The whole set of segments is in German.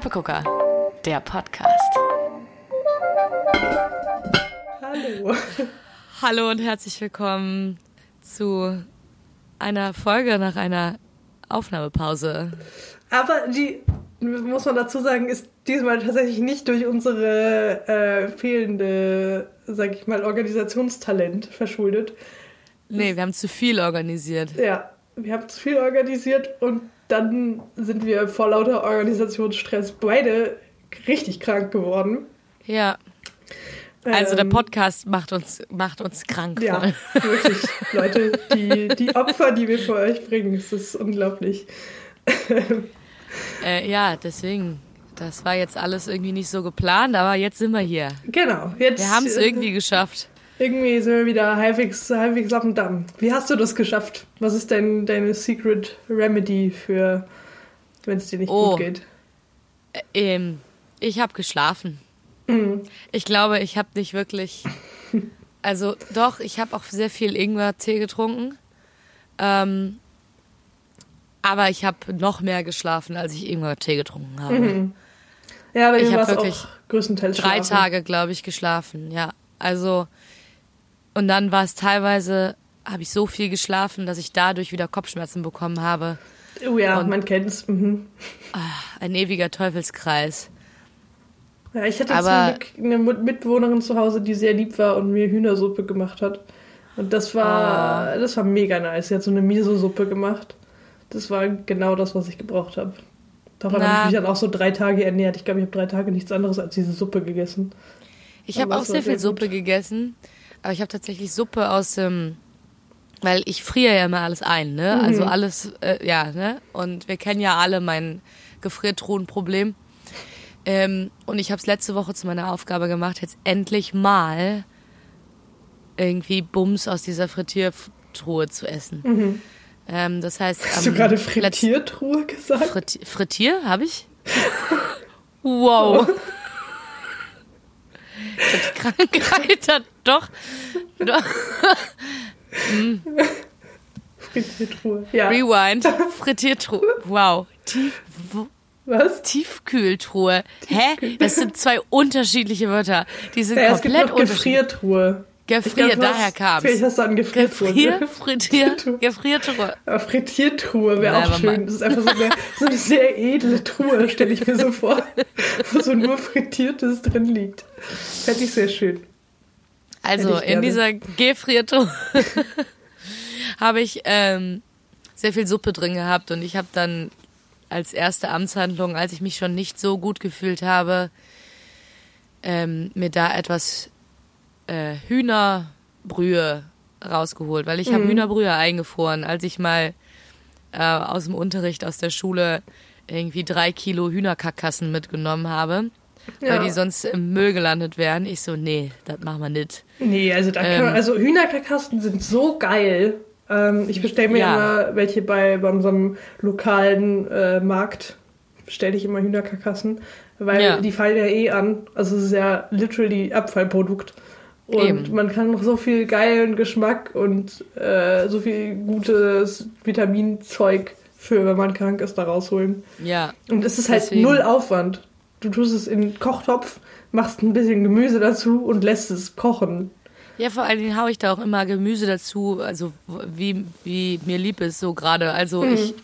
Steppegucker, der Podcast. Hallo. Hallo und herzlich willkommen zu einer Folge nach einer Aufnahmepause. Aber die, muss man dazu sagen, ist diesmal tatsächlich nicht durch unsere äh, fehlende, sag ich mal, Organisationstalent verschuldet. Nee, wir haben zu viel organisiert. Ja, wir haben zu viel organisiert und dann sind wir vor lauter Organisationsstress beide richtig krank geworden. Ja. Also der Ähm, Podcast macht uns, macht uns krank. Ja, voll. wirklich. Leute, die, die Opfer, die wir für euch bringen, es ist unglaublich. Äh, ja, deswegen. Das war jetzt alles irgendwie nicht so geplant, aber jetzt sind wir hier. Genau, jetzt. Wir haben es äh, irgendwie geschafft. Irgendwie sind wir wieder halbwegs, halbwegs auf dem Damm. Wie hast du das geschafft? Was ist dein, deine Secret Remedy für, wenn es dir nicht Oh. gut geht? Ähm, ich habe geschlafen. Mhm. Ich glaube, ich habe nicht wirklich. Also doch, ich habe auch sehr viel Ingwer-Tee getrunken. Ähm, aber ich habe noch mehr geschlafen, als ich Ingwer-Tee getrunken habe. Mhm. Ja, aber Ich ich hab habe wirklich größtenteils Drei schlafen. Tage, glaube ich, geschlafen. Ja, also und dann war es teilweise, habe ich so viel geschlafen, dass ich dadurch wieder Kopfschmerzen bekommen habe. Oh ja, Und- man kennt's. Mhm. Ein ewiger Teufelskreis. Ja, ich hatte Aber- zum Glück eine Mitbewohnerin zu Hause, die sehr lieb war und mir Hühnersuppe gemacht hat. Und das war, Ah. das war mega nice. Sie hat so eine Miso-Suppe gemacht. Das war genau das, was ich gebraucht habe. Davon habe ich mich dann auch so drei Tage ernährt. Ich glaube, ich habe drei Tage nichts anderes als diese Suppe gegessen. Ich habe auch sehr viel gut. Suppe gegessen, aber ich habe tatsächlich Suppe aus dem, weil ich friere ja immer alles ein, ne? Mhm. Also alles, äh, ja, ne? Und wir kennen ja alle mein Gefriertruhenproblem. Ähm, und ich habe es letzte Woche zu meiner Aufgabe gemacht, jetzt endlich mal irgendwie Bums aus dieser Frittiertruhe zu essen. Ähm, das heißt, Mhm. Hast du gerade Frittiertruhe gesagt? Fritti Frittier, habe ich? Wow. Die Krankheit hat doch. doch. Frittiertruhe. Ja. Rewind. Frittiertruhe. Wow. Tief, Was? Tiefkühltruhe. Hä? Das sind zwei unterschiedliche Wörter. Die sind Ja, es gibt komplett noch unterschiedlich. Gefriertruhe. Gefrier, Ich glaub, du daher kam's. Vielleicht hast du an Gefriertruhe. Gefrier, Frittier, Gefriertruhe. Frittiertruhe wäre auch schön. mind. Das ist einfach so eine, so eine sehr edle Truhe, stelle ich mir so vor. Wo so nur Frittiertes drin liegt. Fände ich sehr schön. Also in dieser Gefriertruhe habe ich ähm, sehr viel Suppe drin gehabt und ich habe dann als erste Amtshandlung, als ich mich schon nicht so gut gefühlt habe, ähm, mir da etwas äh, Hühnerbrühe rausgeholt, weil ich habe Hühnerbrühe eingefroren, als ich mal äh, aus dem Unterricht aus der Schule irgendwie drei Kilo Hühnerkarkassen mitgenommen habe, Ja. weil die sonst im Müll gelandet wären. Ich so, nee, das machen wir nicht. Nee, also da kann Ähm. man, also Hühnerkarkassen sind so geil. Ähm, ich bestelle mir Ja. immer welche bei, bei unserem lokalen äh, Markt. Bestelle ich immer Hühnerkarkassen, weil Ja. die fallen ja eh an. Also es ist ja literally Abfallprodukt. Und Eben. man kann noch so viel geilen Geschmack und äh, so viel gutes Vitaminzeug für, wenn man krank ist, da rausholen. Ja, Und es ist halt Deswegen. null Aufwand. Du tust es in den Kochtopf, machst ein bisschen Gemüse dazu und lässt es kochen. Ja, vor allen Dingen haue ich da auch immer Gemüse dazu, also wie, wie mir lieb ist so gerade. Also Mhm. ich,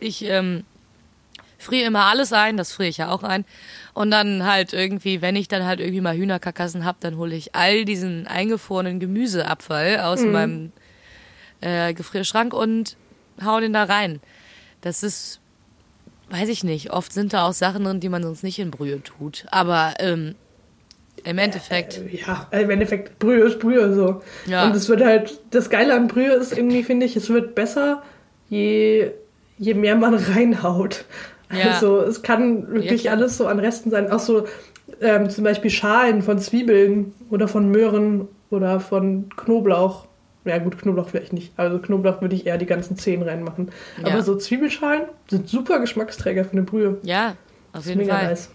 ich ähm, friere immer alles ein, das friere ich ja auch ein. Und dann halt irgendwie, wenn ich dann halt irgendwie mal Hühnerkarkassen hab, dann hole ich all diesen eingefrorenen Gemüseabfall aus Mhm. meinem äh, Gefrierschrank und hau den da rein. Das ist, weiß ich nicht, oft sind da auch Sachen drin, die man sonst nicht in Brühe tut. Aber ähm, im Endeffekt, Ja, im Endeffekt, Brühe ist Brühe so. Ja. Und es wird halt, das Geile an Brühe ist irgendwie, finde ich, es wird besser, je, je mehr man reinhaut. Ja. Also es kann wirklich Ja, alles so an Resten sein. Auch so ähm, zum Beispiel Schalen von Zwiebeln oder von Möhren oder von Knoblauch. Ja gut, Knoblauch vielleicht nicht. Also Knoblauch würde ich eher die ganzen Zehen reinmachen. Ja. Aber so Zwiebelschalen sind super Geschmacksträger für eine Brühe. ja, auf Das ist jeden mega Fall. nice.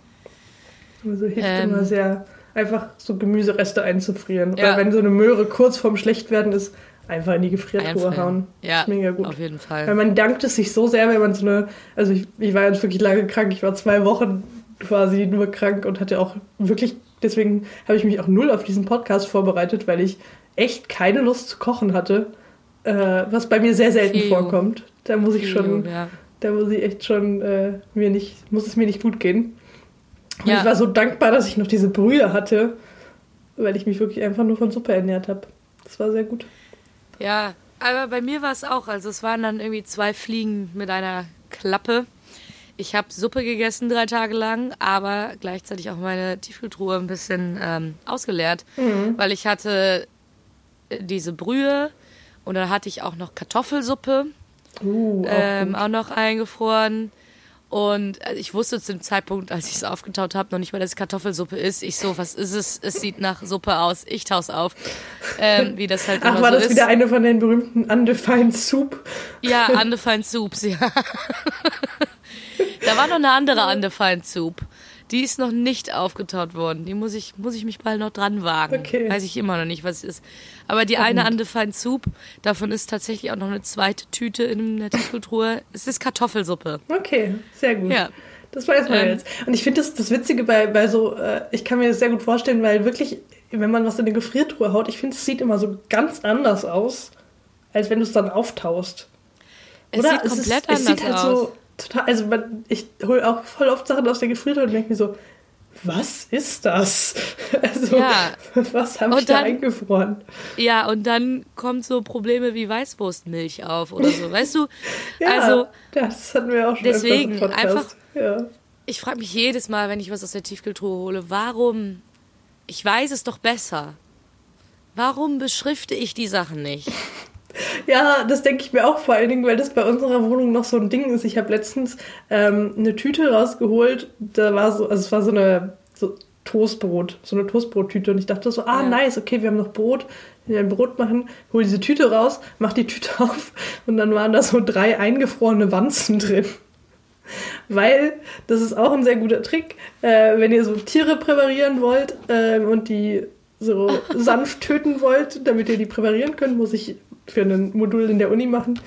Also hilft Ähm. immer sehr, einfach so Gemüsereste einzufrieren. Oder wenn so eine Möhre kurz vorm Schlechtwerden ist, einfach in die Gefriertruhe hauen. Ja, mega gut. auf jeden Fall. Weil man dankt es sich so sehr, wenn man so eine, also ich, ich war jetzt wirklich lange krank, ich war zwei Wochen quasi nur krank und hatte auch wirklich, deswegen habe ich mich auch null auf diesen Podcast vorbereitet, weil ich echt keine Lust zu kochen hatte, äh, was bei mir sehr selten you. vorkommt. Da muss ich schon, Ja. da muss ich echt schon äh, mir nicht, muss es mir nicht gut gehen. Und Ja. ich war so dankbar, dass ich noch diese Brühe hatte, weil ich mich wirklich einfach nur von Suppe ernährt habe. Das war sehr gut. Ja, aber bei mir war es auch. Also es waren dann irgendwie zwei Fliegen mit einer Klappe. Ich habe Suppe gegessen drei Tage lang, aber gleichzeitig auch meine Tiefkühltruhe ein bisschen ähm, ausgeleert, weil ich hatte äh, diese Brühe und dann hatte ich auch noch Kartoffelsuppe, Uh, auch ähm, auch noch eingefroren. Und äh, ich wusste zu dem Zeitpunkt, als ich es aufgetaut habe, noch nicht mal, dass es Kartoffelsuppe ist. Ich so, was ist es? Es sieht nach Suppe aus. Ich tau's auf. Ähm, wie das halt Ach, immer war so das ist. wieder eine von den berühmten Undefined Soup? Ja, Undefined Soups, ja. da war noch eine andere Undefined Soup. Die ist noch nicht aufgetaut worden. Die muss ich, muss ich mich bald noch dran wagen. Okay. Weiß ich immer noch nicht, was es ist. Aber die eine Undefined Soup, davon ist tatsächlich auch noch eine zweite Tüte in der Tiefkühltruhe. Es ist Kartoffelsuppe. Okay, sehr gut. Ja. Das weiß man Ähm. jetzt. Und ich finde das, das Witzige bei, bei so, äh, ich kann mir das sehr gut vorstellen, weil wirklich, wenn man was in eine Gefriertruhe haut, ich finde, es sieht immer so ganz anders aus, als wenn du es dann auftaust. Es Oder? sieht komplett ist, es sieht anders halt aus. so total, also man, ich hole auch voll oft Sachen aus der Gefriertruhe und denke mir so, was ist das? Also, Ja. was habe ich da dann- eingefroren? Ja, und dann kommen so Probleme wie Weißwurstmilch auf oder so. Weißt du? Ja, Also, das hatten wir auch schon deswegen, einfach- Ja. Ich frage mich jedes Mal, wenn ich was aus der Tiefkühltruhe hole, warum? Ich weiß es doch besser. Warum beschrifte ich die Sachen nicht? Ja, das denke ich mir auch vor allen Dingen, weil das bei unserer Wohnung noch so ein Ding ist. Ich habe letztens ähm, eine Tüte rausgeholt, da war so, also es war so eine so Toastbrot, so eine Toastbrottüte und ich dachte so, ah Ja. nice, okay, wir haben noch Brot, wir werden Brot machen, hol diese Tüte raus, mach die Tüte auf und dann waren da so drei eingefrorene Wanzen drin. Weil, das ist auch ein sehr guter Trick, äh, wenn ihr so Tiere präparieren wollt ähm, und die so sanft töten wollt, damit ihr die präparieren könnt, muss ich für ein Modul in der Uni machen,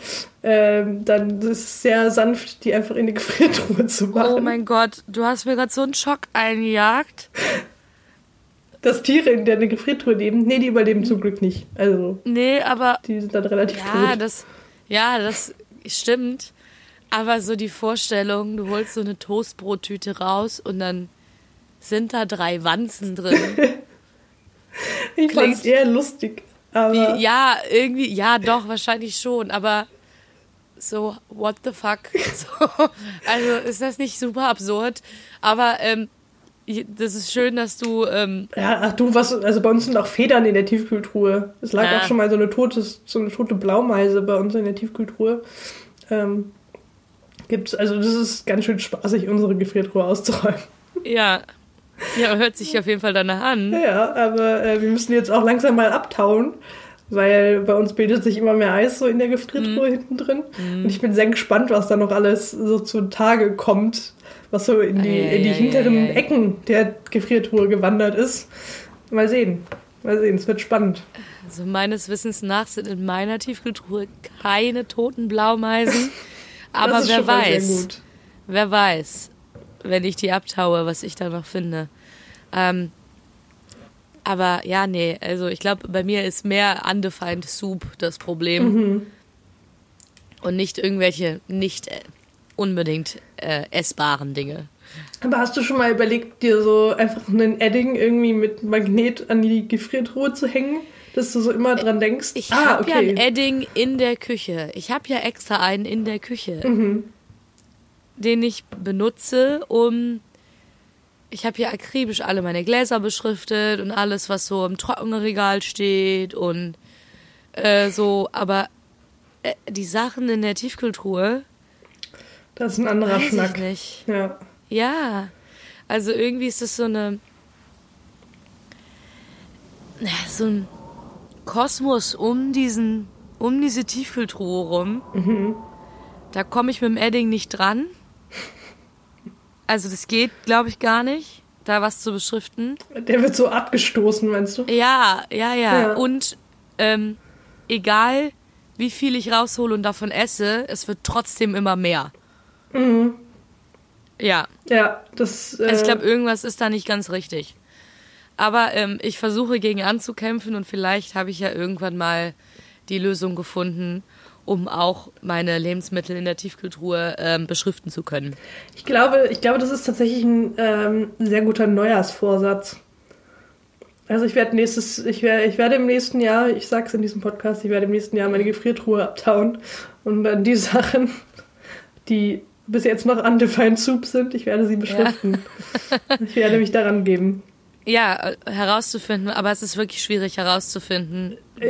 ähm, dann ist es sehr sanft, die einfach in die Gefriertruhe zu machen. Oh mein Gott, du hast mir gerade so einen Schock eingejagt. Dass Tiere in der Gefriertruhe leben, nee, die überleben zum Glück nicht. Also, Nee, aber die sind dann relativ ja, tot. das, ja, das stimmt. Aber so die Vorstellung, du holst so eine Toastbrottüte raus und dann sind da drei Wanzen drin. Ich fand es klingt- eher lustig. Wie, ja, irgendwie, ja, doch, wahrscheinlich schon, aber so, what the fuck? So, also ist das nicht super absurd? Aber ähm, das ist schön, dass du, ähm, Ja, ach du, was, also bei uns sind auch Federn in der Tiefkühltruhe. Es lag Ah. auch schon mal so eine tote, so eine tote Blaumeise bei uns in der Tiefkühltruhe. Ähm, gibt's, also das ist ganz schön spaßig, unsere Gefriertruhe auszuräumen. ja, ja, hört sich auf jeden Fall danach an. Ja, aber äh, wir müssen jetzt auch langsam mal abtauen, weil bei uns bildet sich immer mehr Eis so in der. Gefriertruhe hinten drin. Und ich bin sehr gespannt, was da noch alles so zutage kommt, was so in die, in die Eieieiei. hinteren Ecken der Gefriertruhe gewandert ist. Mal sehen. Mal sehen, es wird spannend. Also meines Wissens nach sind in meiner Tiefkühltruhe keine toten Blaumeisen. Aber das ist wer mal sehr weiß, gut. wer weiß, wenn ich die abtaue, was ich da noch finde. Ähm, aber ja, nee, also ich glaube, bei mir ist mehr Undefined Soup das Problem. Mhm. Und nicht irgendwelche nicht äh, unbedingt äh, essbaren Dinge. Aber hast du schon mal überlegt, dir so einfach einen Edding irgendwie mit Magnet an die Gefriertruhe zu hängen? Dass du so immer dran denkst. Ich ah, habe ja okay. ein Edding in der Küche. Ich habe ja extra einen in der Küche, Mhm. Den ich benutze, um. Ich habe hier akribisch alle meine Gläser beschriftet und alles, was so im Trockenregal steht und äh, so. Aber äh, die Sachen in der Tiefkühltruhe, Das ist ein anderer weiß Schnack. ich nicht. Ja. Ja, also irgendwie ist es so eine. So ein Kosmos um diesen, um diese Tiefkühltruhe rum. Da komme ich mit dem Edding nicht dran. Also das geht, glaube ich, gar nicht, da was zu beschriften. Der wird so abgestoßen, meinst du? Ja, ja, ja. Ja. Und ähm, egal wie viel ich raushole und davon esse, es wird trotzdem immer mehr. Ja, Ja, das. Äh, also ich glaube, irgendwas ist da nicht ganz richtig. Aber ähm, ich versuche gegen anzukämpfen und vielleicht habe ich ja irgendwann mal die Lösung gefunden, um auch meine Lebensmittel in der Tiefkühltruhe ähm, beschriften zu können. ich, glaube, ich glaube, das ist tatsächlich ein ähm, sehr guter Neujahrsvorsatz. Also ich werde nächstes, ich werde, ich werde im nächsten Jahr, ich sag's in diesem Podcast, ich werde im nächsten Jahr meine Gefriertruhe abtauen und dann die Sachen, die bis jetzt noch undefined soup sind, ich werde sie beschriften. Ich werde mich daran geben. Ja, äh, herauszufinden, aber es ist wirklich schwierig herauszufinden, Ja.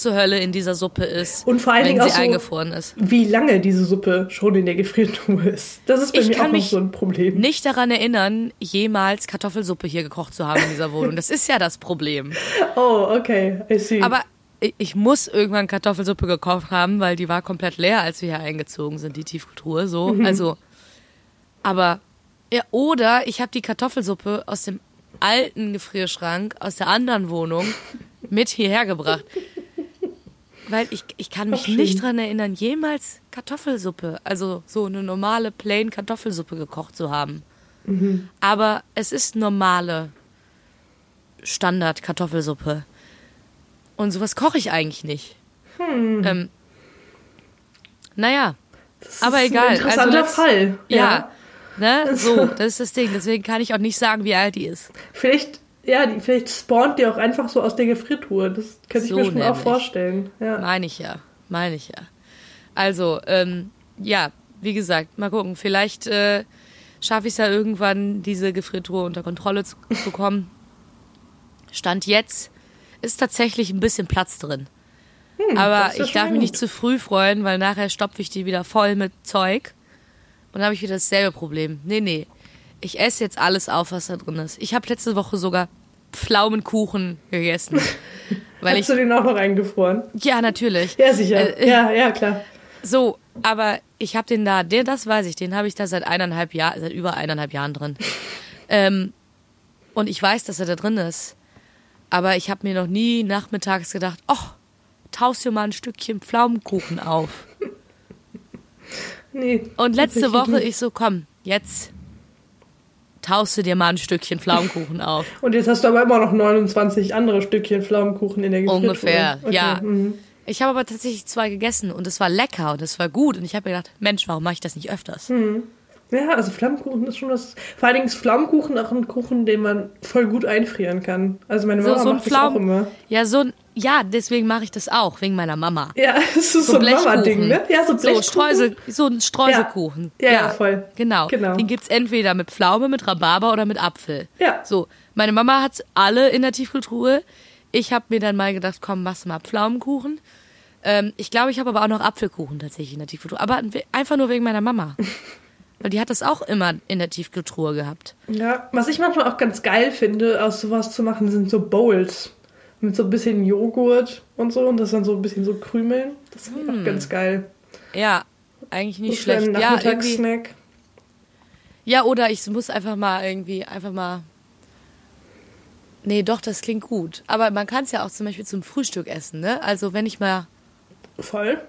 Zur Hölle in dieser Suppe ist, Und vor allen wenn Dingen sie auch so- eingefroren ist. Wie lange diese Suppe schon in der Gefriertruhe ist. Das ist bei Ich mir kann auch noch mich so ein Problem. Nicht daran erinnern, jemals Kartoffelsuppe hier gekocht zu haben in dieser Wohnung. Das ist ja das Problem. Oh, okay, I see. Aber ich- muss irgendwann Kartoffelsuppe gekocht haben, weil die war komplett leer, als wir hier eingezogen sind, die Tiefkühltruhe. So, also. Aber ja, oder ich habe die Kartoffelsuppe aus dem alten Gefrierschrank aus der anderen Wohnung mit hierher gebracht. Weil ich, ich kann mich nicht dran erinnern, jemals Kartoffelsuppe, also so eine normale plain Kartoffelsuppe gekocht zu haben. Aber es ist normale Standard Kartoffelsuppe. Und sowas koche ich eigentlich nicht. Ähm, naja, das aber ist egal. Ein interessanter also Fall. Ja. Ne? So, das ist das Ding. Deswegen kann ich auch nicht sagen, wie alt die ist. Vielleicht, ja, die, vielleicht spawnt die auch einfach so aus der Gefriertruhe. Das könnte ich So mir schon auch nämlich. vorstellen. Ja. Meine ich ja. Meine ich ja. Also, ähm, ja, wie gesagt, mal gucken. Vielleicht äh, schaffe ich es ja irgendwann, diese Gefriertruhe unter Kontrolle zu bekommen. Stand jetzt ist tatsächlich ein bisschen Platz drin. Aber Hm, ja ich darf mich nicht zu früh freuen, weil nachher stopfe ich die wieder voll mit Zeug. Und dann habe ich wieder dasselbe Problem. Nee, nee. Ich esse jetzt alles auf, was da drin ist. Ich habe letzte Woche sogar Pflaumenkuchen gegessen. weil ich. Hast du den auch noch eingefroren? Ja, natürlich. Ja, sicher. Äh, ja, ja, klar. So, aber ich habe den da, der, das weiß ich, den habe ich da seit eineinhalb Jahren, seit über eineinhalb Jahren drin. ähm, und ich weiß, dass er da drin ist. Aber ich habe mir noch nie nachmittags gedacht, oh, taust dir mal ein Stückchen Pflaumenkuchen auf. Nee. Und letzte Woche nicht. ich so, komm, jetzt taust du dir mal ein Stückchen Pflaumenkuchen auf. Und jetzt hast du aber immer noch 29 andere Stückchen Pflaumenkuchen in der Gefriertruhe. Ungefähr, Okay, ja. mhm. Ich habe aber tatsächlich zwei gegessen und es war lecker und es war gut. Und ich habe mir gedacht, Mensch, warum mache ich das nicht öfters? Hm. Ja, also Flammkuchen ist schon was. Vor allen Dingen ist Flammkuchen auch ein Kuchen, den man voll gut einfrieren kann. Also meine So, Mama so ein macht das auch immer. Ja, so ein, ja, deswegen mache ich das auch, wegen meiner Mama. Ja, es ist so, ein Mama-Ding, ne? Ja, so So, Blechkuchen. Streusel, so ein Streuselkuchen. Ja, ja, voll. Genau. Genau. Den gibt's entweder mit Pflaume, mit Rhabarber oder mit Apfel. Ja. So, meine Mama hat alle in der Tiefkühltruhe. Ich habe mir dann mal gedacht, komm, machst du mal Pflaumenkuchen. Ähm, ich glaube, ich habe aber auch noch Apfelkuchen tatsächlich in der Tiefkühltruhe. Aber einfach nur wegen meiner Mama. Weil die hat das auch immer in der Tiefkühltruhe gehabt. Ja, was ich manchmal auch ganz geil finde, aus sowas zu machen, sind so Bowls. Mit so ein bisschen Joghurt und so und das dann so ein bisschen so krümeln. Das ist auch ganz geil. Ja, eigentlich So Hm. nicht für schlecht. Ja, irgendwie, ja, oder ich muss einfach mal irgendwie, einfach mal. Nee, doch, das klingt gut. Aber man kann es ja auch zum Beispiel zum Frühstück essen, ne? Also wenn ich mal. Voll.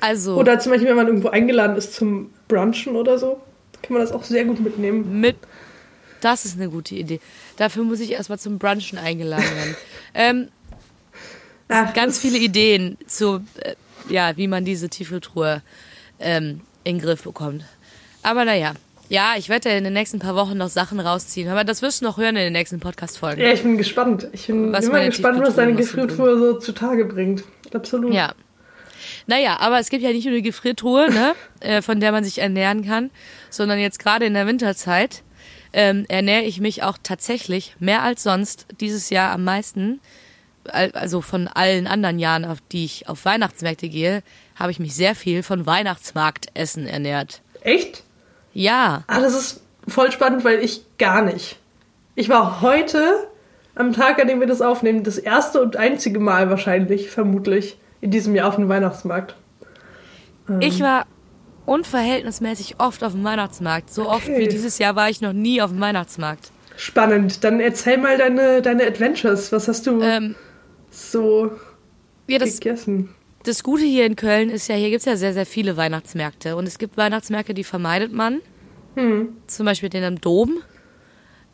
Also Oder zum Beispiel, wenn man irgendwo eingeladen ist zum Brunchen oder so, kann man das auch sehr gut mitnehmen. mit. Das ist eine gute Idee. Dafür muss ich erstmal zum Brunchen eingeladen werden. ähm, Ach, ganz viele Ideen zu, äh, ja, wie man diese Tiefkühltruhe ähm, in den Griff bekommt. Aber naja, ja, ich werde in den nächsten paar Wochen noch Sachen rausziehen. Aber das wirst du noch hören in den nächsten Podcast-Folgen. Ja, ich bin gespannt. Ich bin Was immer gespannt, was deine Gefriertruhe so zutage bringt. Absolut. Ja. Naja, aber es gibt ja nicht nur die Gefriertruhe, ne, äh, von der man sich ernähren kann, sondern jetzt gerade in der Winterzeit ähm, ernähre ich mich auch tatsächlich mehr als sonst dieses Jahr am meisten. al- Also von allen anderen Jahren, auf die ich auf Weihnachtsmärkte gehe, habe ich mich sehr viel von Weihnachtsmarktessen ernährt. Echt? Ja, Ah, das ist voll spannend, weil ich gar nicht. Ich war heute, am Tag, an dem wir das aufnehmen, das erste und einzige Mal wahrscheinlich, vermutlich, in diesem Jahr auf dem Weihnachtsmarkt. ich war unverhältnismäßig oft auf dem Weihnachtsmarkt. So oft Okay. wie dieses Jahr war ich noch nie auf dem Weihnachtsmarkt. Spannend. Dann erzähl mal deine, deine Adventures. Was hast du Ähm, so Ja, das, gegessen. das Gute hier in Köln ist ja, hier gibt's ja sehr, sehr viele Weihnachtsmärkte. Und es gibt Weihnachtsmärkte, die vermeidet man. Hm. Zum Beispiel den am Dom.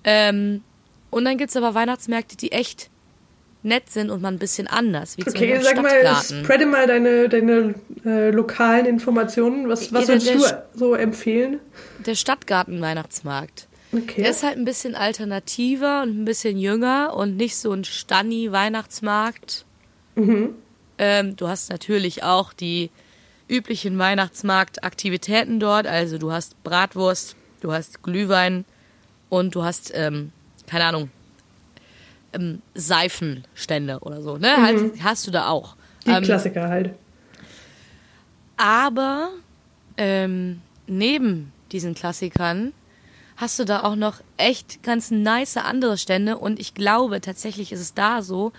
Ähm, und dann gibt's aber Weihnachtsmärkte, die echt nett sind und mal ein bisschen anders. Okay, sag mal, spreade mal deine, deine äh, lokalen Informationen. Was, was Ja, würdest du so empfehlen? Der Stadtgarten-Weihnachtsmarkt. Okay. Der ist halt ein bisschen alternativer und ein bisschen jünger und nicht so ein Stanni-Weihnachtsmarkt. Ähm, du hast natürlich auch die üblichen Weihnachtsmarktaktivitäten dort. Also du hast Bratwurst, du hast Glühwein und du hast, ähm, keine Ahnung, ähm, Seifenstände oder so. Ne? Halt, hast du da auch. Die Ähm, Klassiker halt. aber ähm, neben diesen Klassikern hast du da auch noch echt ganz nice andere Stände und ich glaube tatsächlich ist es da so,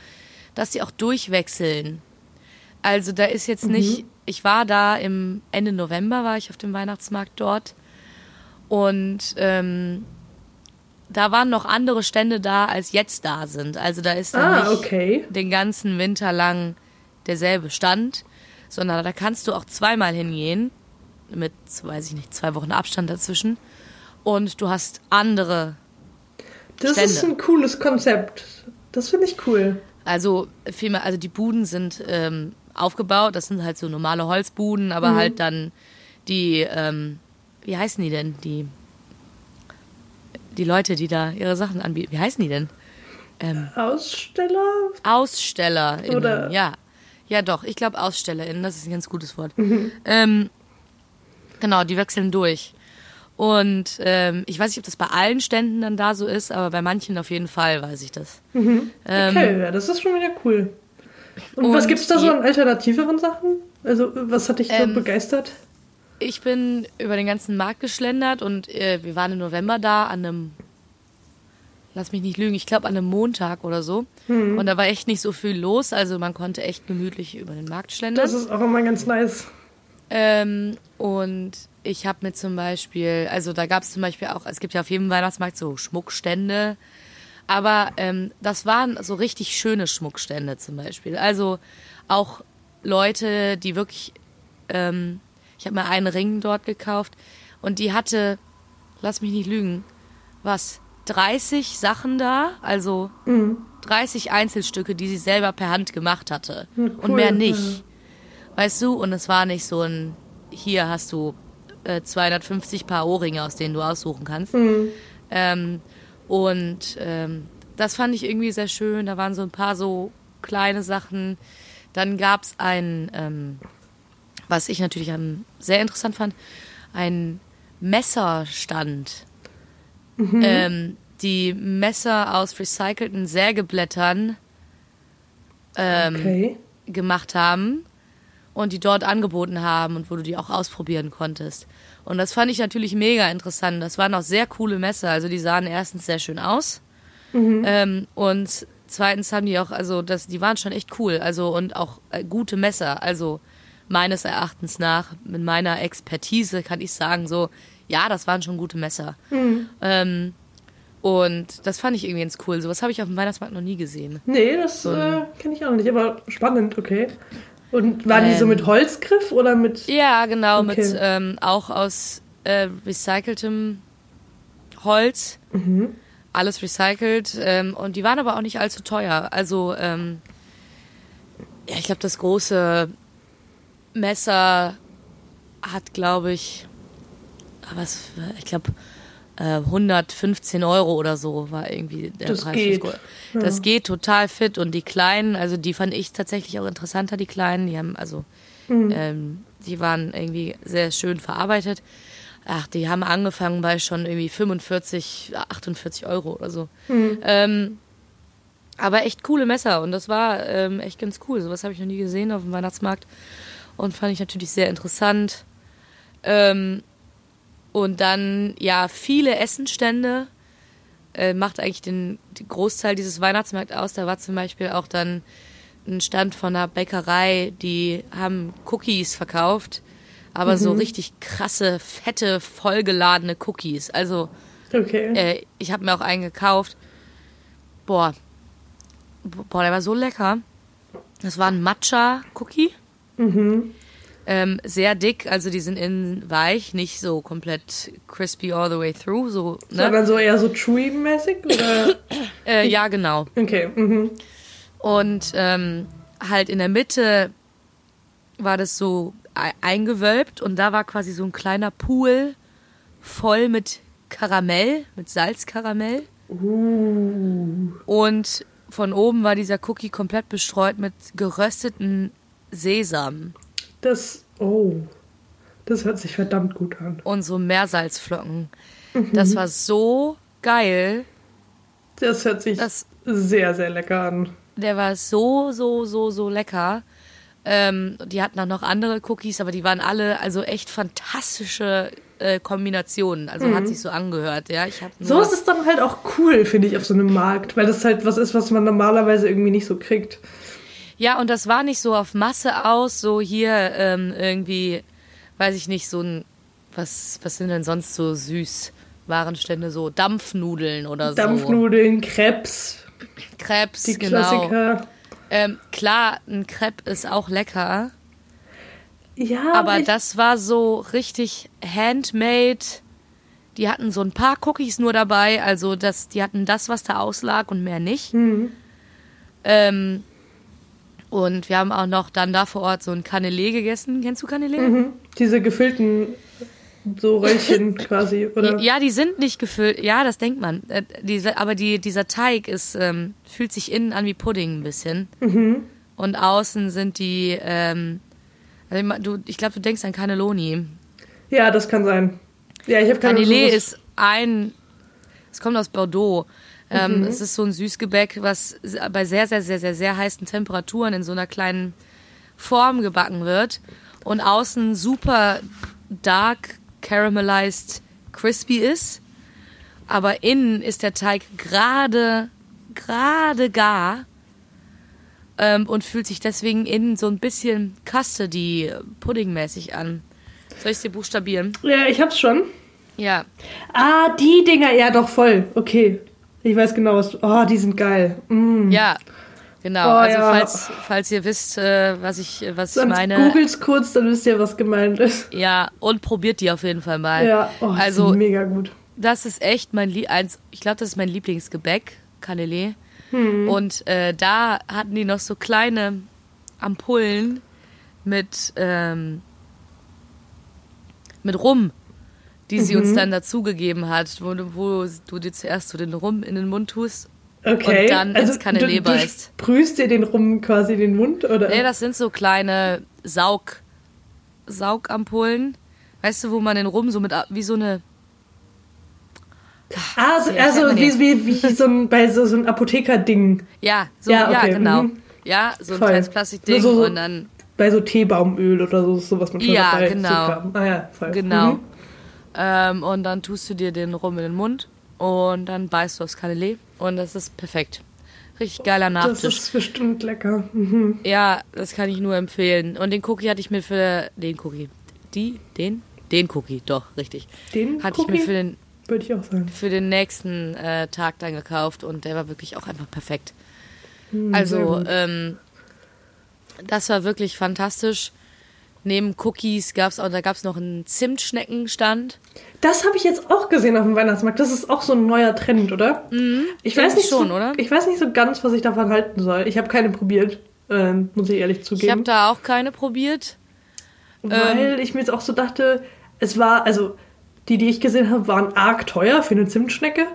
dass sie auch durchwechseln. Also da ist jetzt nicht, ich war da im Ende November war ich auf dem Weihnachtsmarkt dort und ähm, da waren noch andere Stände da, als jetzt da sind. Also da ist dann Ah, nicht okay. den ganzen Winter lang derselbe Stand, sondern da kannst du auch zweimal hingehen, mit, weiß ich nicht, zwei Wochen Abstand dazwischen. Und du hast andere, Das ist Stände. ein cooles Konzept. Das finde ich cool. also vielmehr, also die Buden sind ähm, aufgebaut, das sind halt so normale Holzbuden, aber halt dann die, ähm, wie heißen die denn, die, die Leute, die da ihre Sachen anbieten, wie heißen die denn? Ähm, Aussteller? AusstellerInnen, Oder- ja. Ja, doch, ich glaube AusstellerInnen, das ist ein ganz gutes Wort. Ähm, genau, die wechseln durch. Und ähm, ich weiß nicht, ob das bei allen Ständen dann da so ist, aber bei manchen auf jeden Fall weiß ich das. Ähm, Okay, ja, das ist schon wieder cool. Und, was und gibt's da so an alternativeren Sachen? Also, was hat dich so Ähm, begeistert? Ich bin über den ganzen Markt geschlendert und äh, wir waren im November da an einem, lass mich nicht lügen, ich glaube an einem Montag oder so. Mhm. Und da war echt nicht so viel los, also man konnte echt gemütlich über den Markt schlendern. Das ist auch immer ganz nice. Ähm, und ich habe mir zum Beispiel, also da gab es zum Beispiel auch, es gibt ja auf jedem Weihnachtsmarkt so Schmuckstände, aber ähm, das waren so richtig schöne Schmuckstände zum Beispiel. Also auch Leute, die wirklich, ähm, ich habe mir einen Ring dort gekauft und die hatte, lass mich nicht lügen, was, 30 Sachen da, also 30 Einzelstücke, die sie selber per Hand gemacht hatte Ja, und cool, mehr nicht. Weißt du, und es war nicht so ein, hier hast du äh, 250 Paar Ohrringe, aus denen du aussuchen kannst. Ähm, und ähm, das fand ich irgendwie sehr schön. Da waren so ein paar so kleine Sachen. Dann gab's ein, ähm, was ich natürlich sehr interessant fand, ein Messerstand. Ähm, die Messer aus recycelten Sägeblättern ähm, Okay. gemacht haben und die dort angeboten haben und wo du die auch ausprobieren konntest. Und das fand ich natürlich mega interessant. Das waren auch sehr coole Messer. Also die sahen erstens sehr schön aus ähm, und zweitens haben die auch, also das, die waren schon echt cool. Also und auch äh, gute Messer. Also meines Erachtens nach, mit meiner Expertise kann ich sagen so, ja, das waren schon gute Messer. Ähm, und das fand ich irgendwie ganz cool. Sowas habe ich auf dem Weihnachtsmarkt noch nie gesehen. Nee, das äh, kenne ich auch nicht, aber spannend, okay. Und waren die so Ähm. mit Holzgriff oder mit. Ja, genau, Okay. mit ähm, auch aus äh, recyceltem Holz. Alles recycelt. Ähm, und die waren aber auch nicht allzu teuer. Also, ähm, ja, ich glaube, das große Messer hat, glaube ich, was, ich glaube, äh, 115 Euro oder so war irgendwie der Das Preis. geht, Gro- Das geht total fit und die kleinen, also die fand ich tatsächlich auch interessanter, die kleinen, die haben also, ähm, die waren irgendwie sehr schön verarbeitet. Ach, die haben angefangen bei schon irgendwie 45, 48 Euro oder so. Ähm, aber echt coole Messer und das war ähm, echt ganz cool. Sowas habe ich noch nie gesehen auf dem Weihnachtsmarkt und fand ich natürlich sehr interessant. Ähm, und dann, ja, viele Essenstände äh, macht eigentlich den, den Großteil dieses Weihnachtsmarkt aus. Da war zum Beispiel auch dann ein Stand von einer Bäckerei, die haben Cookies verkauft, aber so richtig krasse, fette, vollgeladene Cookies. Also Okay. äh, ich habe mir auch einen gekauft. Boah. Boah, der war so lecker. Das war ein Matcha-Cookie. Ähm, sehr dick, also die sind innen weich, nicht so komplett crispy all the way through. So, ne? Sondern so eher so chewy-mäßig? Äh, ja, genau. Okay. Mhm. Und ähm, halt in der Mitte war das so eingewölbt und da war quasi so ein kleiner Pool voll mit Karamell, mit Salzkaramell. Uh. Und von oben war dieser Cookie komplett bestreut mit gerösteten Sesam Das. Oh. Das hört sich verdammt gut an. und so Meersalzflocken. Das war so geil. Das hört sich Das- sehr, sehr lecker an. Der war so, so, so, so lecker. Ähm, die hatten dann noch andere Cookies, aber die waren alle also echt fantastische äh, Kombinationen. Also hat sich so angehört, ja. Ich habe So ist es dann halt auch cool, finde ich, auf so einem Markt, weil das halt was ist, was man normalerweise irgendwie nicht so kriegt. Ja, und das war nicht so auf Masse aus, so hier ähm, irgendwie, weiß ich nicht, so ein, was, was sind denn sonst so süß Warenstände, so Dampfnudeln oder so. Dampfnudeln, Crepes, Crepes, die genau. Klassiker. Ähm, klar, ein Crepe ist auch lecker, Ja, aber das war so richtig handmade. Die hatten so ein paar Cookies nur dabei, also das, die hatten das, was da auslag und mehr nicht. Mhm. Ähm, und wir haben auch noch dann da vor Ort so ein Canelé gegessen. Kennst du Canelé? Mhm. diese gefüllten so Röllchen quasi, oder? Ja, die sind nicht gefüllt. Ja, das denkt man. Äh, aber die, dieser Teig ist, ähm, fühlt sich innen an wie Pudding ein bisschen. Mhm. Und außen sind die, ähm, also du, ich glaube, du denkst an Cannelloni. Ja, das kann sein. Ja, ich habe keine Canelé ist ein, es kommt aus Bordeaux. Ähm, Es ist so ein Süßgebäck, was bei sehr, sehr, sehr, sehr, sehr heißen Temperaturen in so einer kleinen Form gebacken wird und außen super dark caramelized crispy ist, aber innen ist der Teig gerade, gerade gar ähm, und fühlt sich deswegen innen so ein bisschen custody puddingmäßig an. Soll ich es dir buchstabieren? Ja, ich hab's schon. Ja, Ah, die Dinger, ja doch voll. Okay. Ich weiß genau, was. Oh, die sind geil. Mm. Ja, genau. Oh, also ja. falls, falls ihr wisst, äh, was ich, was ich Sonst meine. googelt's kurz, dann wisst ihr, was gemeint ist. Ja, und probiert die auf jeden Fall mal. Ja, oh, also mega gut. das ist echt mein Lie eins, ich glaube, das ist mein Lieblingsgebäck, Canelé. Hm. Und äh, da hatten die noch so kleine Ampullen mit ähm, mit Rum, die sie Mhm. uns dann dazugegeben hat, wo, du- wo du dir zuerst so den Rum in den Mund tust. Okay. Und dann ins Canelé du, du beißt. sprühst dir den rum quasi in den Mund, oder? Nee, das sind so kleine Saug, Saugampullen. Weißt du, wo man den Rum so mit, wie so eine, ah, so, Ja, also wie, wie, wie so ein, bei so, so einem Apotheker-Ding. ja, so, Ja, ja, okay, genau. mhm. Ja, so ein Voll. kleines Plastikding So, so, und dann, Bei so Teebaumöl oder so, so was man schon Ja, dabei genau. Ah ja, voll. genau. Mhm. Ähm, und dann tust du dir den Rum in den Mund und dann beißt du aufs Canelé und das ist perfekt. Richtig geiler Das Nachtisch. ist bestimmt lecker. Mhm. Ja, das kann ich nur empfehlen. Und den Cookie hatte ich mir für, den Cookie, die, den, den Cookie, doch, richtig. Den Hatte ich Cookie mir für den, würde ich auch sagen. für den nächsten äh, Tag dann gekauft und der war wirklich auch einfach perfekt. Hm, sehr Also, ähm, das war wirklich fantastisch. Neben Cookies gab es auch, da gab es noch einen Zimtschneckenstand. Das habe ich jetzt auch gesehen auf dem Weihnachtsmarkt. Das ist auch so ein neuer Trend, oder? Ich weiß nicht schon, so, oder? Ich weiß nicht so ganz, was ich davon halten soll. Ich habe keine probiert, ähm, muss ich ehrlich Ich habe zugeben. da auch keine probiert. weil ich mir jetzt auch so dachte, es war, also die, die ich gesehen habe, waren arg teuer für eine Zimtschnecke.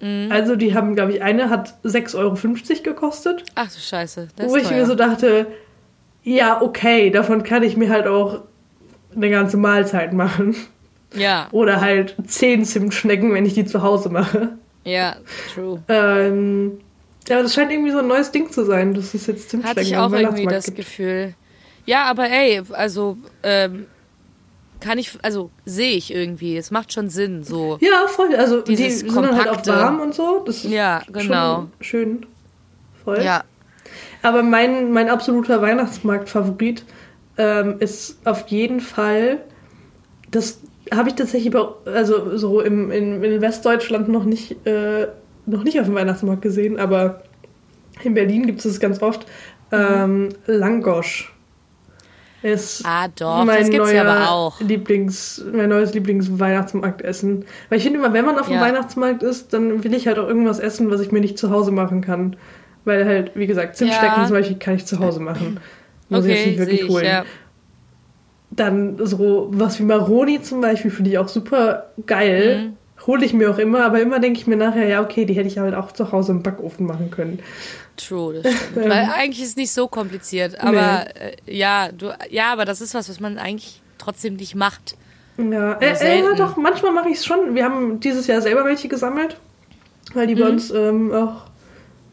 Mhm. Also die haben, glaube ich, eine hat 6,50 Euro gekostet. Ach du Scheiße, das wo ich teuer. mir so dachte, ja, okay, davon kann ich mir halt auch eine ganze Mahlzeit machen. ja, Oder halt 10 Zimtschnecken, wenn ich die zu Hause mache. ja, true. Ähm, ja, das scheint irgendwie so ein neues Ding zu sein, dass es jetzt Zimtschnecken Hatte ich auch irgendwie das gibt. Gefühl. Ja, aber ey, also ähm, kann ich, also sehe ich irgendwie. Es macht schon Sinn, so. Ja, voll. Also die sind halt auch warm und so. Das ist Ja, genau. schön. Voll. Ja, Aber mein, mein absoluter Weihnachtsmarkt-Favorit ähm, ist auf jeden Fall, das habe ich tatsächlich also so im, in, in Westdeutschland noch nicht, äh, noch nicht auf dem Weihnachtsmarkt gesehen, aber in Berlin gibt es es ganz oft, Ähm, Langosch ist Ah, doch, mein das gibt's neuer ja aber auch. Lieblings, mein neues Lieblings-Weihnachtsmarktessen. Weil ich finde immer, wenn man auf dem Ja. Weihnachtsmarkt ist, dann will ich halt auch irgendwas essen, was ich mir nicht zu Hause machen kann. Weil halt, wie gesagt, Zimtstecken Ja. zum Beispiel kann ich zu Hause machen. Muss ich jetzt Okay, nicht wirklich ich, holen. ja. Dann so was wie Maroni zum Beispiel finde ich auch super geil. Mhm. Hole ich mir auch immer, aber immer denke ich mir nachher, ja, okay, die hätte ich halt auch zu Hause im Backofen machen können. True, das stimmt. Weil eigentlich ist es nicht so kompliziert. Aber äh, ja, du, ja, aber das ist was, was man eigentlich trotzdem nicht macht. Ja, äh, äh, ja doch, manchmal mache ich es schon. Wir haben dieses Jahr selber welche gesammelt, weil die bei Mhm. uns ähm, auch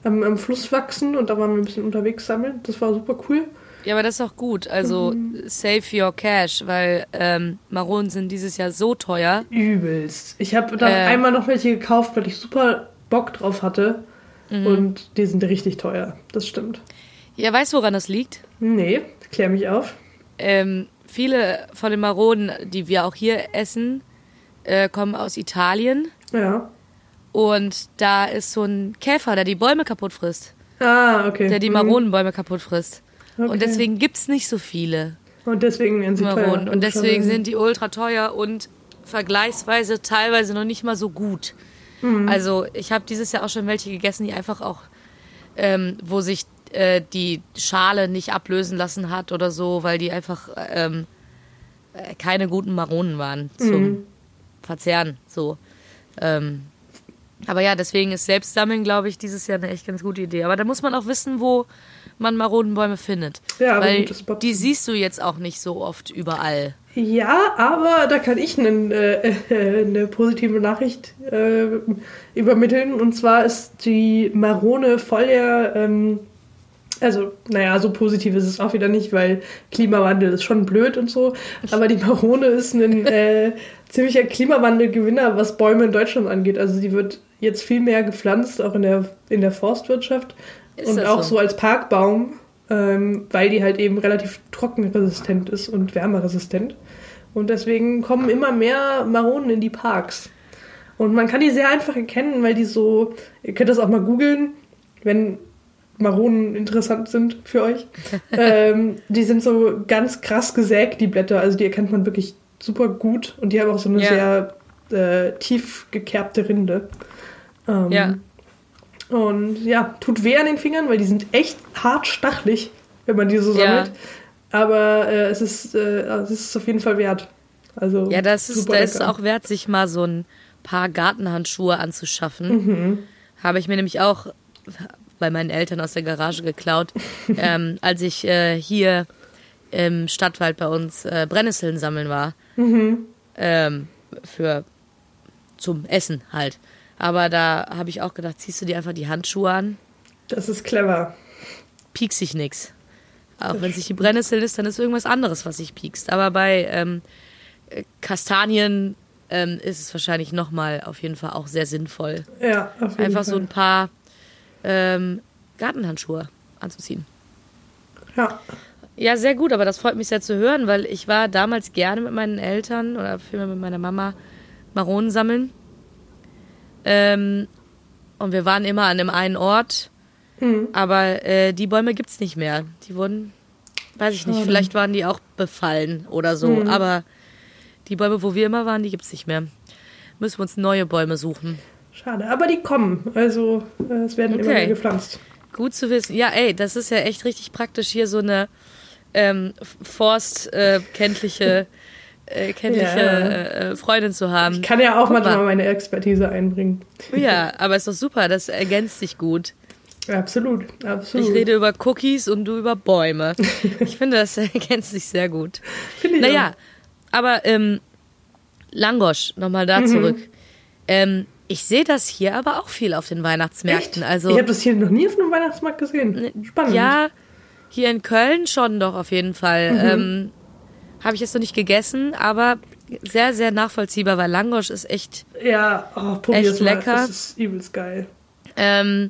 am, am Fluss wachsen und da waren wir ein bisschen unterwegs sammeln. Das war super cool. Ja, aber das ist auch gut. Also save your cash, weil ähm, Maronen sind dieses Jahr so teuer. Übelst. Ich habe dann Äh. einmal noch welche gekauft, weil ich super Bock drauf hatte. Mhm. Und die sind richtig teuer. Das stimmt. Ja, weißt du, woran das liegt? Nee, klär mich auf. Ähm, viele von den Maronen, die wir auch hier essen, äh, kommen aus Italien. Ja. Und da ist so ein Käfer, der die Bäume kaputt frisst. Ah, okay. Der die Mhm. Maronenbäume kaputt frisst. Okay. Und deswegen gibt's nicht so viele Und deswegen werden sie teuer. Maronen. Und deswegen sind die ultra teuer und vergleichsweise teilweise noch nicht mal so gut. Mhm. Also ich habe dieses Jahr auch schon welche gegessen, die einfach auch, ähm, wo sich äh, die Schale nicht ablösen lassen hat oder so, weil die einfach ähm, äh, keine guten Maronen waren zum Mhm. Verzehren. So. Ähm, aber ja, deswegen ist Selbstsammeln, glaube ich, dieses Jahr eine echt ganz gute Idee. Aber da muss man auch wissen, wo man Maronenbäume findet. Ja, aber Weil die siehst du jetzt auch nicht so oft überall. Ja, aber da kann ich einen, äh, äh, eine positive Nachricht äh, übermitteln. Und zwar ist die Marone voll der, ähm, also, naja, so positiv ist es auch wieder nicht, weil Klimawandel ist schon blöd und so. Aber die Marone ist ein äh, ziemlicher Klimawandelgewinner, was Bäume in Deutschland angeht. Also die wird jetzt viel mehr gepflanzt, auch in der, in der Forstwirtschaft. Ist und auch so? so als Parkbaum, ähm, weil die halt eben relativ trockenresistent ist und wärmeresistent. Und deswegen kommen immer mehr Maronen in die Parks. Und man kann die sehr einfach erkennen, weil die so, ihr könnt das auch mal googeln, wenn Maronen interessant sind für euch. ähm, die sind so ganz krass gesägt, die Blätter. Also die erkennt man wirklich super gut. Und die haben auch so eine Ja. sehr äh, tief gekerbte Rinde. Ähm, Ja. und ja, tut weh an den Fingern, weil die sind echt hart stachelig, wenn man die so Ja. sammelt. Aber äh, es, ist, äh, es ist auf jeden Fall wert. Also Ja, das ist, das ist auch wert, sich mal so ein paar Gartenhandschuhe anzuschaffen. Mhm. Habe ich mir nämlich auch bei meinen Eltern aus der Garage geklaut, ähm, als ich äh, hier im Stadtwald bei uns äh, Brennnesseln sammeln war. Mhm. Ähm, für zum Essen halt. Aber da habe ich auch gedacht, ziehst du dir einfach die Handschuhe an, Das ist clever. piekst sich nix. Auch wenn es nicht die Brennnessel ist, dann ist irgendwas anderes, was sich piekst. Aber bei ähm, äh, Kastanien ähm, ist es wahrscheinlich nochmal auf jeden Fall auch sehr sinnvoll, Ja, auf jeden einfach Fall. so ein paar ähm, Gartenhandschuhe anzuziehen. Ja. Ja, sehr gut, aber das freut mich sehr zu hören, weil ich war damals gerne mit meinen Eltern oder vielmehr mit meiner Mama Maronen sammeln. Ähm, und wir waren immer an dem einen Ort, Mhm. aber äh, die Bäume gibt's nicht mehr. Die wurden, weiß ich nicht, Schade. vielleicht waren die auch befallen oder so, Mhm. aber die Bäume, wo wir immer waren, die gibt's nicht mehr. Müssen wir uns neue Bäume suchen. Schade. Aber die kommen. Also äh, es werden immer Okay. wieder gepflanzt. Gut zu wissen. Ja, ey, das ist ja echt richtig praktisch, hier so eine ähm, forstkenntliche äh, kenntliche, äh, kenntliche Ja. äh, Freundin zu haben. Ich kann ja auch manchmal mal. meine Expertise einbringen. Ja, aber ist doch super, das ergänzt sich gut. Absolut, absolut. Ich rede über Cookies und du über Bäume. Ich finde, das ergänzt sich sehr gut. Finde ich Naja, aber ähm, Langosch, nochmal Mhm. da zurück. Ähm, ich sehe das hier aber auch viel auf den. Weihnachtsmärkten. Echt? Also ich habe das hier noch nie auf einem Weihnachtsmarkt gesehen. Spannend. Ja, hier in Köln schon doch auf jeden Fall. Mhm. Ähm, Habe ich jetzt noch nicht gegessen, aber sehr, sehr nachvollziehbar, weil Langosch ist echt. Ja, oh, Echt mal. lecker. Das ist übelst geil. Ähm,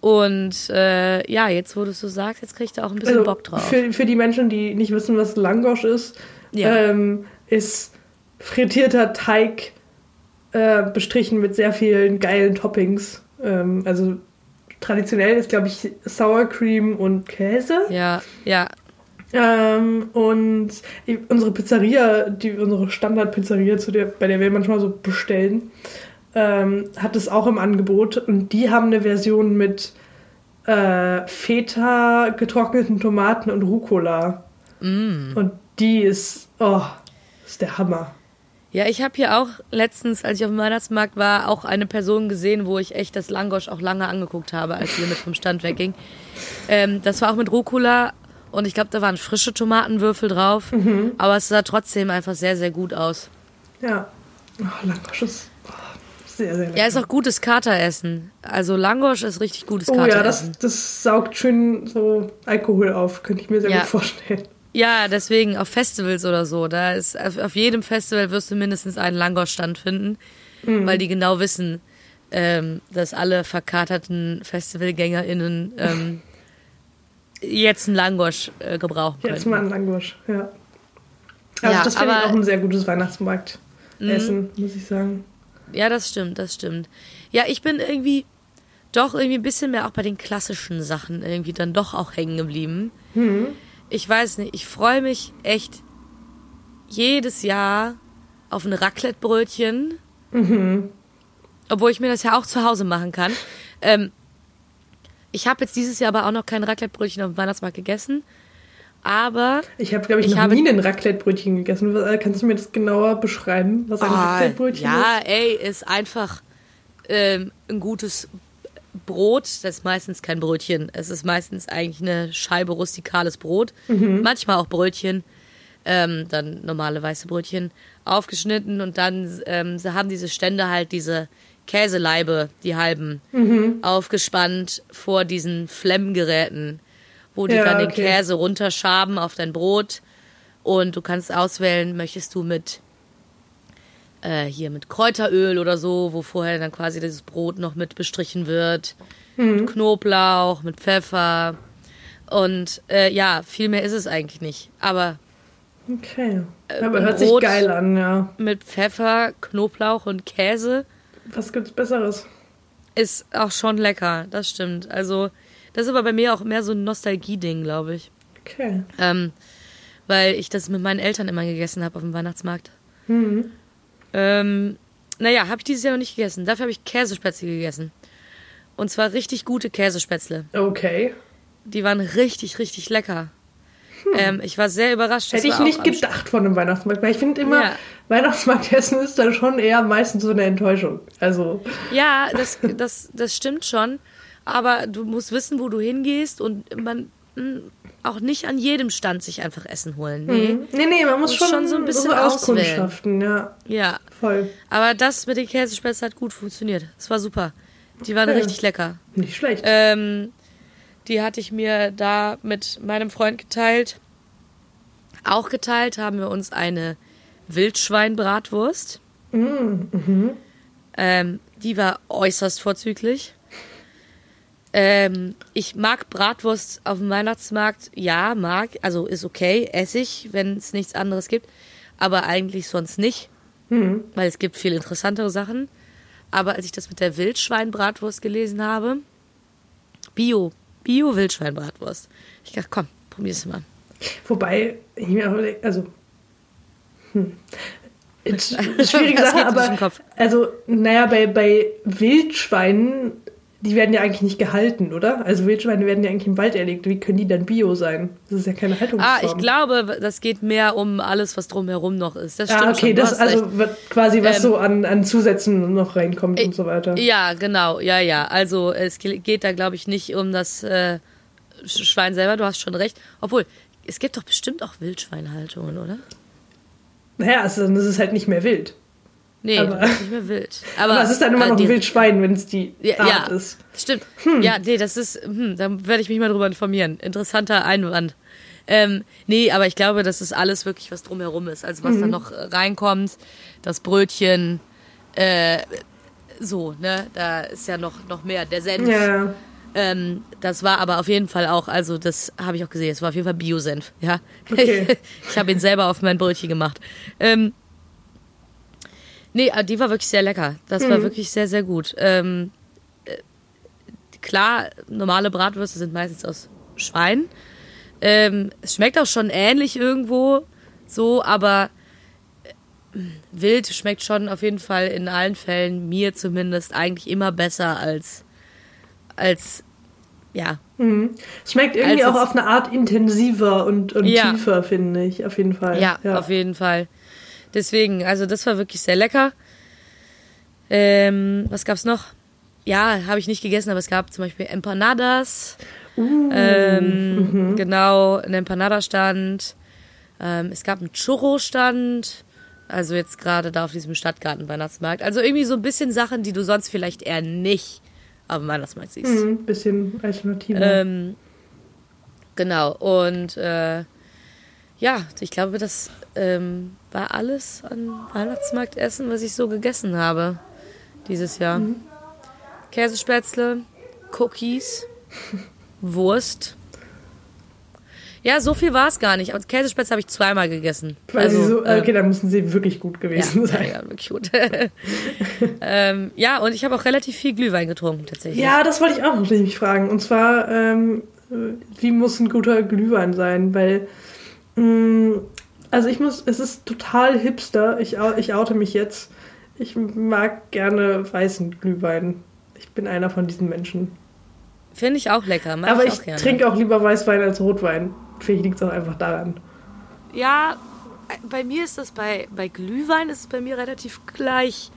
und äh, ja, jetzt wo du es so sagst, jetzt krieg ich da auch ein bisschen Also, Bock drauf. Für, für die Menschen, die nicht wissen, was Langosch ist, Ja. ähm, ist frittierter Teig äh, bestrichen mit sehr vielen geilen Toppings. Ähm, also traditionell ist, glaube ich, Sour Cream und Käse. Ja, ja. Ähm, und unsere Pizzeria, die unsere Standard-Pizzeria, zu der, bei der wir manchmal so bestellen, ähm, hat es auch im Angebot. Und die haben eine Version mit äh, Feta, getrockneten Tomaten und Rucola. Mm. Und die ist, oh, ist der Hammer. Ja, ich habe hier auch letztens, als ich auf dem Weihnachtsmarkt war, auch eine Person gesehen, wo ich echt das Langosch auch lange angeguckt habe, als wir mit vom Stand wegging. Ähm, das war auch mit Rucola und ich glaube, da waren frische Tomatenwürfel drauf, Mhm. aber es sah trotzdem einfach sehr, sehr gut aus. Ja. Oh, Langosch ist oh, sehr, sehr lecker. Ja, ist auch gutes Kateressen. Also Langosch ist richtig gutes oh ja, Kateressen. das, das saugt schön so Alkohol auf, könnte ich mir sehr Ja. gut vorstellen. Ja, deswegen auf Festivals oder so. Da ist auf, jedem Festival wirst du mindestens einen Langosch-Stand finden, Mhm. weil die genau wissen, ähm, dass alle verkaterten FestivalgängerInnen ähm, jetzt einen Langosch äh, gebrauchen können. Jetzt mal ein Langosch, ja. Also Ja, das finde ich auch ein sehr gutes Weihnachtsmarktessen, muss ich sagen. Ja, das stimmt, das stimmt. Ja, ich bin irgendwie doch irgendwie ein bisschen mehr auch bei den klassischen Sachen irgendwie dann doch auch hängen geblieben. Ich weiß nicht, ich freue mich echt jedes Jahr auf ein Raclette-Brötchen. Obwohl ich mir das ja auch zu Hause machen kann. Ähm, ich habe jetzt dieses Jahr aber auch noch kein Raclette-Brötchen auf dem Weihnachtsmarkt gegessen. Aber Ich habe, glaube ich, Ich noch nie ein Raclette-Brötchen gegessen. Was- äh, Kannst du mir das genauer beschreiben, was ein Ah, Raclette-Brötchen ja, ist? ey, ist einfach ähm, ein gutes Brot. Das ist meistens kein Brötchen. Es ist meistens eigentlich eine Scheibe rustikales Brot. Manchmal auch Brötchen. Ähm, dann normale weiße Brötchen aufgeschnitten und dann ähm, sie haben diese Stände halt diese Käseleibe, die halben, aufgespannt vor diesen Flemmgeräten, wo die Ja, dann den okay. Käse runterschaben auf dein Brot und du kannst auswählen, möchtest du mit äh, hier mit Kräuteröl oder so, wo vorher dann quasi dieses Brot noch mit bestrichen wird. Mit Knoblauch, mit Pfeffer. Und äh, ja, viel mehr ist es eigentlich nicht. Aber Okay. Aber hört Brot- sich geil an, ja. mit Pfeffer, Knoblauch und Käse Was gibt's Besseres? ist auch schon lecker. Das stimmt. Also, das ist aber bei mir auch mehr so ein Nostalgie-Ding, glaube ich. Okay. Ähm, weil ich das mit meinen Eltern immer gegessen habe auf dem Weihnachtsmarkt. Mhm. Ähm, naja, habe ich dieses Jahr noch nicht gegessen. Dafür habe ich Käsespätzle gegessen. Und zwar richtig gute Käsespätzle. Okay. Die waren richtig, richtig lecker. Ähm, ich war sehr überrascht. Hm. Hätte ich nicht gedacht von einem Weihnachtsmarkt, weil ich finde immer, Ja. Weihnachtsmarktessen ist dann schon eher meistens so eine Enttäuschung. Also, Ja, das, das, das stimmt schon. Aber du musst wissen, wo du hingehst und man auch nicht an jedem Stand sich einfach Essen holen. Nee. mhm. nee, nee, man muss schon, schon so ein bisschen auskundschaften, ja, Ja. voll. Aber das mit den Käsespätzle hat gut funktioniert. Es war super. Die waren Okay. richtig lecker. Nicht schlecht. Ähm, die hatte ich mir da mit meinem Freund geteilt. Auch geteilt haben wir uns eine Wildschweinbratwurst. Ähm, die war äußerst vorzüglich. Ähm, ich mag Bratwurst auf dem Weihnachtsmarkt. Ja, mag. Also ist okay. Esse ich, wenn es nichts anderes gibt. Aber eigentlich sonst nicht. Weil es gibt viel interessantere Sachen. Aber als ich das mit der Wildschweinbratwurst gelesen habe, Bio, Bio-Wildschweinbratwurst. Ich dachte, komm, probier's mal. Wobei, ich mir auch also. Hm. Schwierige Sache, aber. Also, naja, bei, bei Wildschweinen, die werden ja eigentlich nicht gehalten, oder? Also, Wildschweine werden ja eigentlich im Wald erlegt. Wie können die dann bio sein? Das ist ja keine Haltungsform. Ah, ich glaube, das geht mehr um alles, was drumherum noch ist. Das stimmt Ah, okay, schon. das also quasi was Ähm, so an, an Zusätzen noch reinkommt und so weiter. Ja, genau, ja, ja. Also es ge- geht da, glaube ich, nicht um das äh, Sch- Schwein selber, du hast schon recht. Obwohl, es gibt doch bestimmt auch Wildschweinhaltungen, oder? Naja, also dann ist es halt nicht mehr wild. Nee, Aber- nicht mehr wild. Aber, Aber es ist dann immer äh, noch ein Wildschwein, wenn es die Ja, Art ja ist. stimmt. Ja, nee, das ist, hm, da werde ich mich mal drüber informieren. Interessanter Einwand. Ähm, nee, aber ich glaube, das ist alles wirklich, was drumherum ist. Also was Mhm. da noch äh, reinkommt, das Brötchen, äh, so, ne, da ist ja noch, noch mehr. Der Senf. Ja, Ähm, das war aber auf jeden Fall auch, also das habe ich auch gesehen, es war auf jeden Fall Bio-Senf, ja. Okay. ich habe ihn selber auf mein Brötchen gemacht. Ähm, nee, aber die war wirklich sehr lecker. Das Mhm. war wirklich sehr, sehr gut. Ähm, äh, klar, normale Bratwürste sind meistens aus Schwein. Ähm, es schmeckt auch schon ähnlich irgendwo so, aber äh, wild schmeckt schon auf jeden Fall in allen Fällen, mir zumindest, eigentlich immer besser als, als ja. Mhm. Es schmeckt irgendwie Als auch auf eine Art intensiver und, und Ja. tiefer, finde ich, auf jeden Fall. Ja, auf jeden Fall. Deswegen, also das war wirklich sehr lecker. Ähm, was gab's noch? Ja, habe ich nicht gegessen, aber es gab zum Beispiel Empanadas. Uh, Ähm, Genau, ein Empanada-Stand. Ähm, es gab einen Churro-Stand. Also jetzt gerade da auf diesem Stadtgarten-Weihnachtsmarkt. Also irgendwie so ein bisschen Sachen, die du sonst vielleicht eher nicht auf dem Weihnachtsmarkt siehst. Mhm, bisschen alternativer. Ähm, genau, und äh, ja, ich glaube, das ähm, war alles an Weihnachtsmarktessen, was ich so gegessen habe dieses Jahr. Käsespätzle, Cookies, Wurst. Ja, so viel war es gar nicht. Aber Käsespätzle habe ich zweimal gegessen. Weil sie so, äh, okay, dann müssen sie wirklich gut gewesen ja, sein. ja, wirklich gut. ähm, ja, und ich habe auch relativ viel Glühwein getrunken, tatsächlich. Ja, das wollte ich auch noch nämlich fragen. Und zwar, ähm, wie muss ein guter Glühwein sein? Weil, mh, also ich muss, es ist total hipster. Ich, au- ich oute mich jetzt. Ich mag gerne weißen Glühwein. Ich bin einer von diesen Menschen. Finde ich auch lecker. Mag Aber ich ich trinke auch lieber Weißwein als Rotwein. Vielleicht liegt es auch einfach daran. Ja, bei mir ist das bei, bei Glühwein ist es bei mir relativ gleich.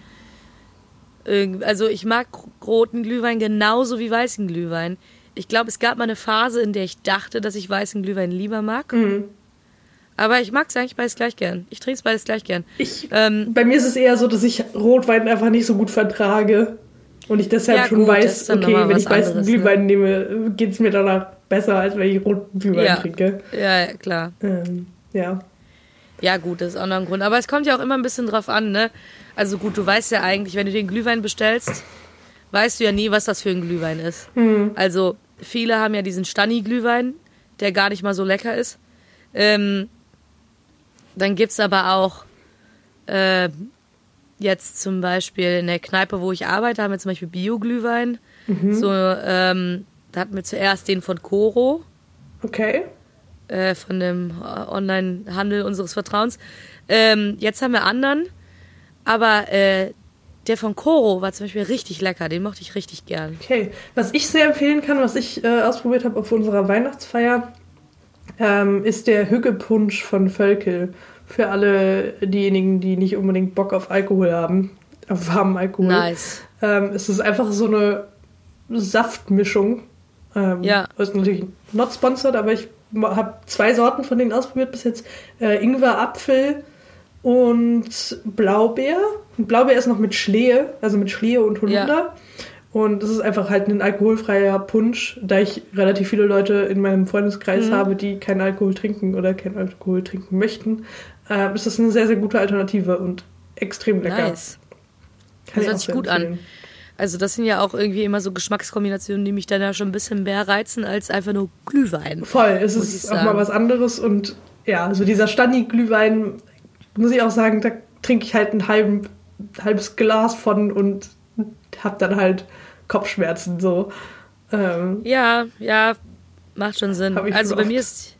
Irgend- Also ich mag roten Glühwein genauso wie weißen Glühwein. Ich glaube, es gab mal eine Phase, in der ich dachte, dass ich weißen Glühwein lieber mag. Mhm. Aber ich mag es eigentlich beides gleich gern. Ich trinke es beides gleich gern. Ich, Ähm, bei mir ist es eher so, dass ich Rotwein einfach nicht so gut vertrage. Und ich deshalb Ja, schon gut, weiß, okay, wenn ich weißen ne? Glühwein nehme, geht es mir danach besser, als wenn ich roten Glühwein Ja. trinke. ja, klar. Ähm, ja. Ja, gut, das ist auch noch ein Grund. Aber es kommt ja auch immer ein bisschen drauf an, ne? Also gut, du weißt ja eigentlich, wenn du den Glühwein bestellst, weißt du ja nie, was das für ein Glühwein ist. Also viele haben ja diesen Stani-Glühwein, der gar nicht mal so lecker ist. Ähm, dann gibt's aber auch äh, jetzt zum Beispiel in der Kneipe, wo ich arbeite, haben wir zum Beispiel Bio-Glühwein. So, ähm, da hatten wir zuerst den von Coro Okay. äh, von dem äh, Online-Handel unseres Vertrauens. Ähm, jetzt haben wir anderen, aber äh, der von Coro war zum Beispiel richtig lecker, den mochte ich richtig gern. Okay. Was ich sehr empfehlen kann, was ich äh, ausprobiert habe auf unserer Weihnachtsfeier, ähm, ist der Hüggepunsch von Völkel. Für alle diejenigen, die nicht unbedingt Bock auf Alkohol haben, auf warmen Alkohol. Nice. Ähm, es ist einfach so eine Saftmischung. Ähm, Ja. Ist natürlich not sponsored, aber ich habe zwei Sorten von denen ausprobiert bis jetzt. Äh, Ingwer, Apfel und Blaubeer. Und Blaubeer ist noch mit Schlehe, also mit Schlehe und Holunder. Und es ist einfach halt ein alkoholfreier Punsch, da ich relativ viele Leute in meinem Freundeskreis Mhm. habe, die keinen Alkohol trinken oder keinen Alkohol trinken möchten. Äh, ist das eine sehr, sehr gute Alternative und extrem lecker. Nice. Kann Das hört sich gut an. Also das sind ja auch irgendwie immer so Geschmackskombinationen, die mich dann ja schon ein bisschen mehr reizen als einfach nur Glühwein. Voll, es ist auch mal was anderes und ja, so dieser Stani-Glühwein, muss ich auch sagen, da trinke ich halt ein halben, halbes Glas von und hab dann halt Kopfschmerzen so. Ähm, Ja, ja, macht schon Sinn. Also bei mir ist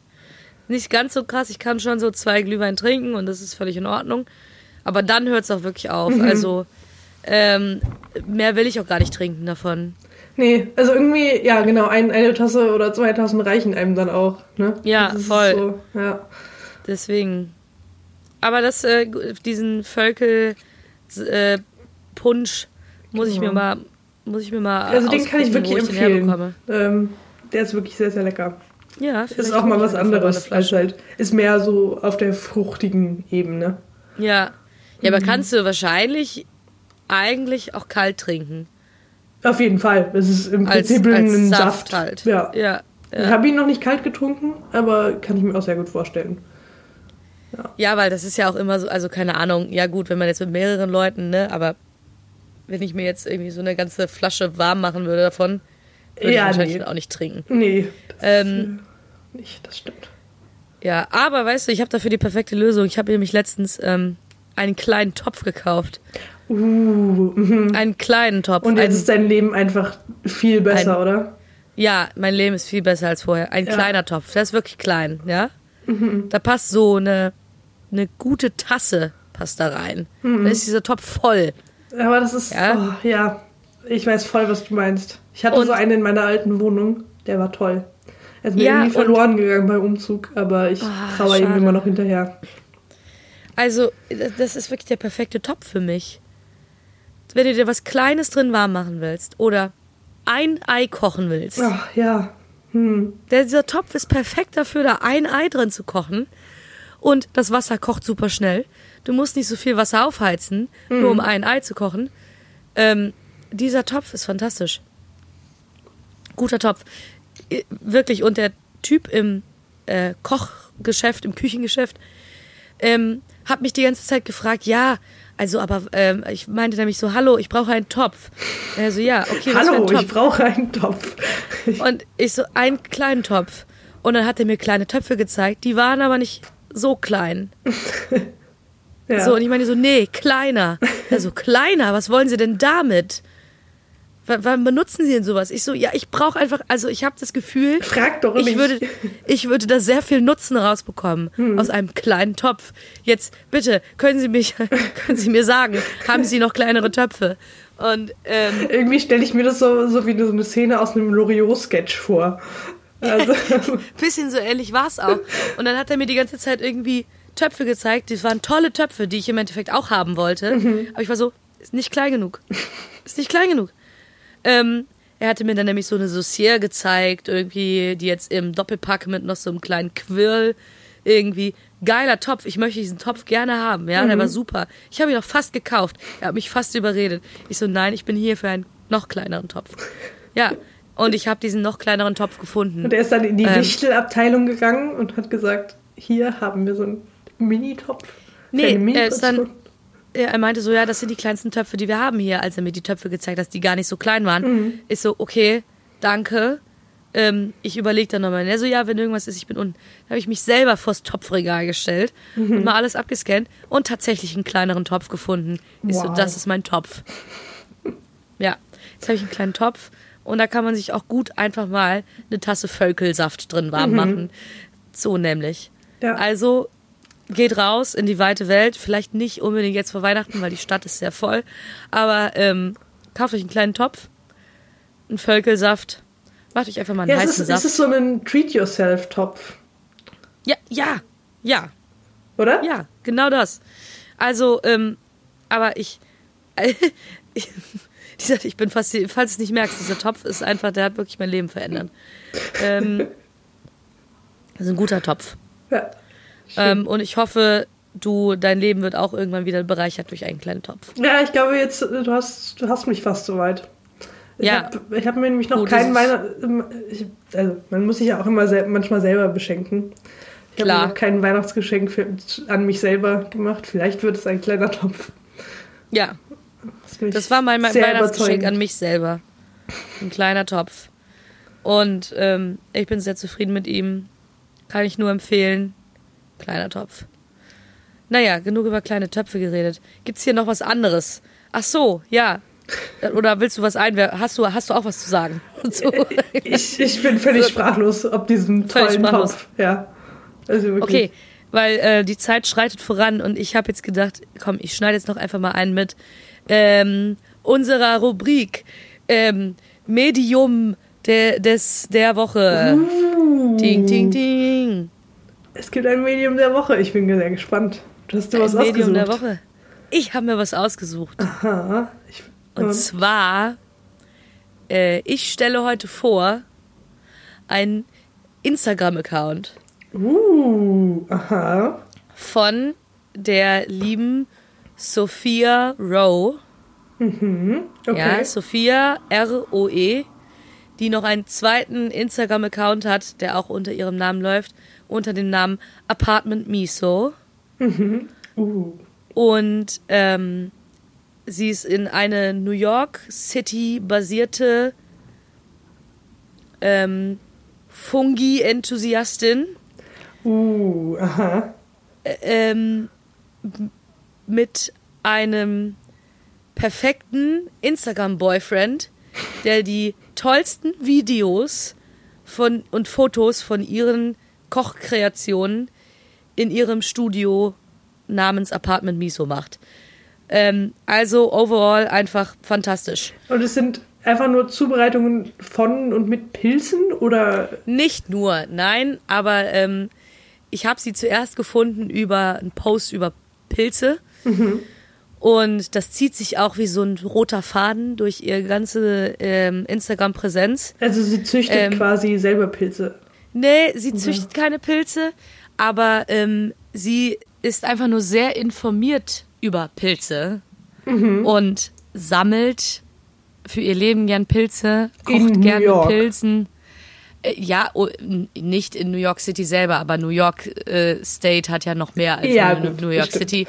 nicht ganz so krass. Ich kann schon so zwei Glühwein trinken und das ist völlig in Ordnung. Aber dann hört es auch wirklich auf. Mhm. Also ähm, mehr will ich auch gar nicht trinken davon. nee, also irgendwie, ja genau, ein, eine Tasse oder zwei Tassen reichen einem dann auch. Ne? Ja, voll. So, ja. Deswegen. Aber das, äh, diesen Völkel äh, Muss ich mir mal, muss ich mir mal. Also den kann ich wirklich ich empfehlen. Ähm, der ist wirklich sehr, sehr lecker. Ja, Ist auch mal ich was anderes. Als halt, ist mehr so auf der fruchtigen Ebene. Ja. Ja, Mhm. aber kannst du wahrscheinlich eigentlich auch kalt trinken. Auf jeden Fall. Es ist im Als, Prinzip als ein Saft, Saft. halt. Ja. Ja. Ich Ja. habe ihn noch nicht kalt getrunken, aber kann ich mir auch sehr gut vorstellen. ja, weil das ist ja auch immer so, also keine Ahnung, ja gut, wenn man jetzt mit mehreren Leuten, ne, aber wenn ich mir jetzt irgendwie so eine ganze Flasche warm machen würde davon, würde Ja, ich wahrscheinlich nee. auch nicht trinken. Nee, das Ähm, ist, äh, nicht, das stimmt. Ja, aber weißt du, ich habe dafür die perfekte Lösung. Ich habe nämlich letztens ähm, einen kleinen Topf gekauft. Uh, mhm. Einen kleinen Topf. Und jetzt Ein- ist dein Leben einfach viel besser, Ein- oder? Ja, mein Leben ist viel besser als vorher. Ein Ja. kleiner Topf, der ist wirklich klein, ja. Da passt so eine, eine gute Tasse passt da rein. Dann ist dieser Topf voll. Aber das ist, Ja. oh, ja, ich weiß voll, was du meinst. Ich hatte Und- so einen in meiner alten Wohnung, der war toll. Er ist mir Ja, irgendwie verloren gegangen beim Umzug, aber ich Ah, trauere ihm immer noch hinterher. Also, das- das ist wirklich der perfekte Topf für mich. Wenn du dir was Kleines drin warm machen willst oder ein Ei kochen willst. Ach ja, hm. Der, dieser Topf ist perfekt dafür, da ein Ei drin zu kochen. Und das Wasser kocht super schnell. Du musst nicht so viel Wasser aufheizen, nur um ein Ei zu kochen. Ähm, dieser Topf ist fantastisch. Guter Topf. Wirklich. Und der Typ im äh, Kochgeschäft, im Küchengeschäft, ähm, hat mich die ganze Zeit gefragt, ja, also aber ähm, ich meinte nämlich so, hallo, ich brauche einen Topf. Er so, ja, okay, Hallo, ich brauche einen Topf. Und ich so, einen kleinen Topf. Und dann hat er mir kleine Töpfe gezeigt, die waren aber nicht so klein. ja. So, und ich meine so, nee, kleiner. Er so, kleiner, was wollen Sie denn damit? W wann benutzen Sie denn sowas? Ich so, ja, ich brauche einfach, also ich habe das Gefühl, Frag doch ich würde, ich würde da sehr viel Nutzen rausbekommen Hm. aus einem kleinen Topf. Jetzt bitte, können Sie mich, können Sie mir sagen, haben Sie noch kleinere Töpfe? Und ähm, Irgendwie stelle ich mir das so, so wie so eine Szene aus einem Loriot-Sketch vor. Also, bisschen so ähnlich war es auch. Und dann hat er mir die ganze Zeit irgendwie Töpfe gezeigt. Das waren tolle Töpfe, die ich im Endeffekt auch haben wollte. Aber ich war so, ist nicht klein genug. Ist nicht klein genug. Ähm, er hatte mir dann nämlich so eine Saucier gezeigt, irgendwie, die jetzt im Doppelpack mit noch so einem kleinen Quirl irgendwie. Geiler Topf, ich möchte diesen Topf gerne haben, ja, der war super. Ich habe ihn auch fast gekauft. Er hat mich fast überredet. Ich so, nein, ich bin hier für einen noch kleineren Topf. Ja, und ich habe diesen noch kleineren Topf gefunden. und er ist dann in die Ähm. Wichtelabteilung gegangen und hat gesagt, hier haben wir so einen Mini-Topf. Nee, Eine er ist dann, er meinte so, ja, das sind die kleinsten Töpfe, die wir haben hier, als er mir die Töpfe gezeigt hat, die gar nicht so klein waren. Mhm. Ist so, okay, danke. Ähm, ich überlege dann nochmal. Er so, ja, wenn irgendwas ist, ich bin unten. Da habe ich mich selber vors Topfregal gestellt Mhm. und mal alles abgescannt und tatsächlich einen kleineren Topf gefunden. Ich so, Wow. das ist mein Topf. Ja, jetzt habe ich einen kleinen Topf und da kann man sich auch gut einfach mal eine Tasse Völkelsaft drin warm machen. So nämlich. Mhm. Ja. Also geht raus in die weite Welt. Vielleicht nicht unbedingt jetzt vor Weihnachten, weil die Stadt ist sehr voll. Aber ähm, kauft euch einen kleinen Topf, einen Völkelsaft, macht euch einfach mal einen Ja, es heißen ist, es Saft. ist so ein Treat-Yourself-Topf, ja, ja, ja, oder? ja, genau das. Also, ähm, aber ich, ich, dieser, ich bin fast, falls du es nicht merkst, dieser Topf ist einfach, der hat wirklich mein Leben verändert. Ähm, das ist ein guter Topf. Ja. Ähm, und ich hoffe, du, dein Leben wird auch irgendwann wieder bereichert durch einen kleinen Topf. Ja, ich glaube jetzt, äh, du hast, du hast mich fast soweit. Ich Ja. habe ich hab mir nämlich noch Gut, keinen das Weihnachten. Also, man muss sich ja auch immer sel manchmal selber beschenken. Ich habe noch kein Weihnachtsgeschenk für, an mich selber gemacht. Vielleicht wird es ein kleiner Topf. Ja, Das, das war mein, Weihnachtsgeschenk an mich selber. Ein kleiner Topf. Und ähm, ich bin sehr zufrieden mit ihm. Kann ich nur empfehlen. Kleiner Topf. Naja, genug über kleine Töpfe geredet. Gibt's hier noch was anderes? Ach so, ja. Oder willst du was einwerfen? Hast du, hast du auch was zu sagen? So. Ich, ich bin völlig sprachlos ob diesem tollen. Topf. Ja. Also. Okay, weil äh, die Zeit schreitet voran und ich habe jetzt gedacht, komm, ich schneide jetzt noch einfach mal einen mit ähm, unserer Rubrik ähm, Medium der, des, der Woche. Uh. Ding, ding, ding. Es gibt ein Medium der Woche. Ich bin sehr gespannt. Du hast was Ein Medium der ausgesucht. Woche. Ich habe mir was ausgesucht. Aha. Ich, Und zwar, äh, ich stelle heute vor, einen Instagram-Account uh, aha. von der lieben Sophia Rowe. Okay. Ja, Sophia R-O-E, die noch einen zweiten Instagram-Account hat, der auch unter ihrem Namen läuft, unter dem Namen Apartment Miso. uh. Und ähm, sie ist in eine New York City basierte ähm, Fungi-Enthusiastin Uh, aha. ähm, mit einem perfekten Instagram-Boyfriend, der die tollsten Videos von, und Fotos von ihren Kochkreationen in ihrem Studio namens Apartment Miso macht. Ähm, also overall einfach fantastisch. Und es sind einfach nur Zubereitungen von und mit Pilzen oder? Nicht nur, nein, aber ähm, ich habe sie zuerst gefunden über einen Post über Pilze. Mhm. Und das zieht sich auch wie so ein roter Faden durch ihre ganze ähm, Instagram-Präsenz. Also sie züchtet ähm, quasi selber Pilze. Nee, sie züchtet ja. keine Pilze, aber ähm, sie ist einfach nur sehr informiert über Pilze mhm. und sammelt für ihr Leben gern Pilze, kocht gern mit Pilzen. Äh, ja, oh, nicht in New York City selber, aber New York äh, State hat ja noch mehr als ja, gut, New York City.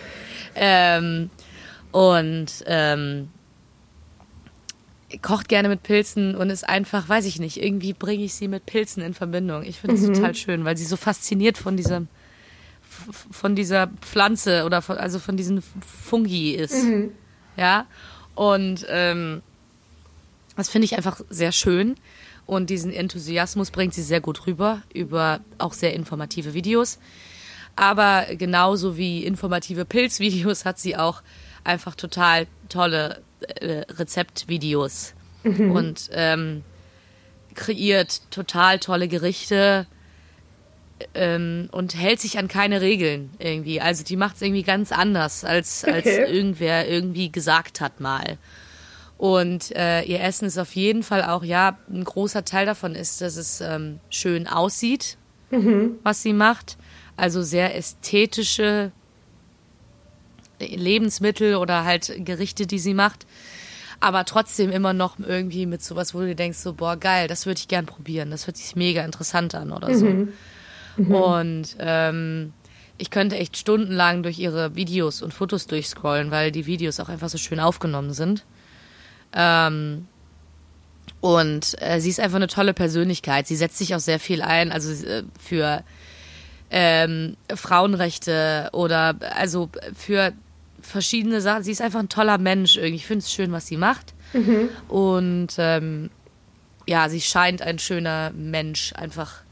Ähm, und ähm, kocht gerne mit Pilzen und ist einfach, weiß ich nicht, irgendwie bringe ich sie mit Pilzen in Verbindung. Ich finde es mhm. total schön, weil sie so fasziniert von diesem von dieser Pflanze oder von, also von diesen Fungi ist. Mhm. Ja. Und ähm, das finde ich einfach sehr schön. Und diesen Enthusiasmus bringt sie sehr gut rüber über auch sehr informative Videos. Aber genauso wie informative Pilzvideos hat sie auch einfach total tolle äh, Rezeptvideos mhm. und ähm, kreiert total tolle Gerichte ähm, und hält sich an keine Regeln irgendwie. Also die macht es irgendwie ganz anders, als, okay. als irgendwer irgendwie gesagt hat mal. Und äh, ihr Essen ist auf jeden Fall auch, ja, ein großer Teil davon ist, dass es ähm, schön aussieht, mhm. was sie macht. Also sehr ästhetische Lebensmittel oder halt Gerichte, die sie macht. Aber trotzdem immer noch irgendwie mit sowas, wo du denkst, so, boah, geil, das würde ich gern probieren. Das hört sich mega interessant an oder so. Mhm. Mhm. Und ähm, ich könnte echt stundenlang durch ihre Videos und Fotos durchscrollen, weil die Videos auch einfach so schön aufgenommen sind. Ähm, und äh, sie ist einfach eine tolle Persönlichkeit. Sie setzt sich auch sehr viel ein, also äh, für ähm, Frauenrechte oder also für verschiedene Sachen. Sie ist einfach ein toller Mensch irgendwie. Ich finde es schön, was sie macht. Mhm. Und ähm, ja, sie scheint ein schöner Mensch, einfach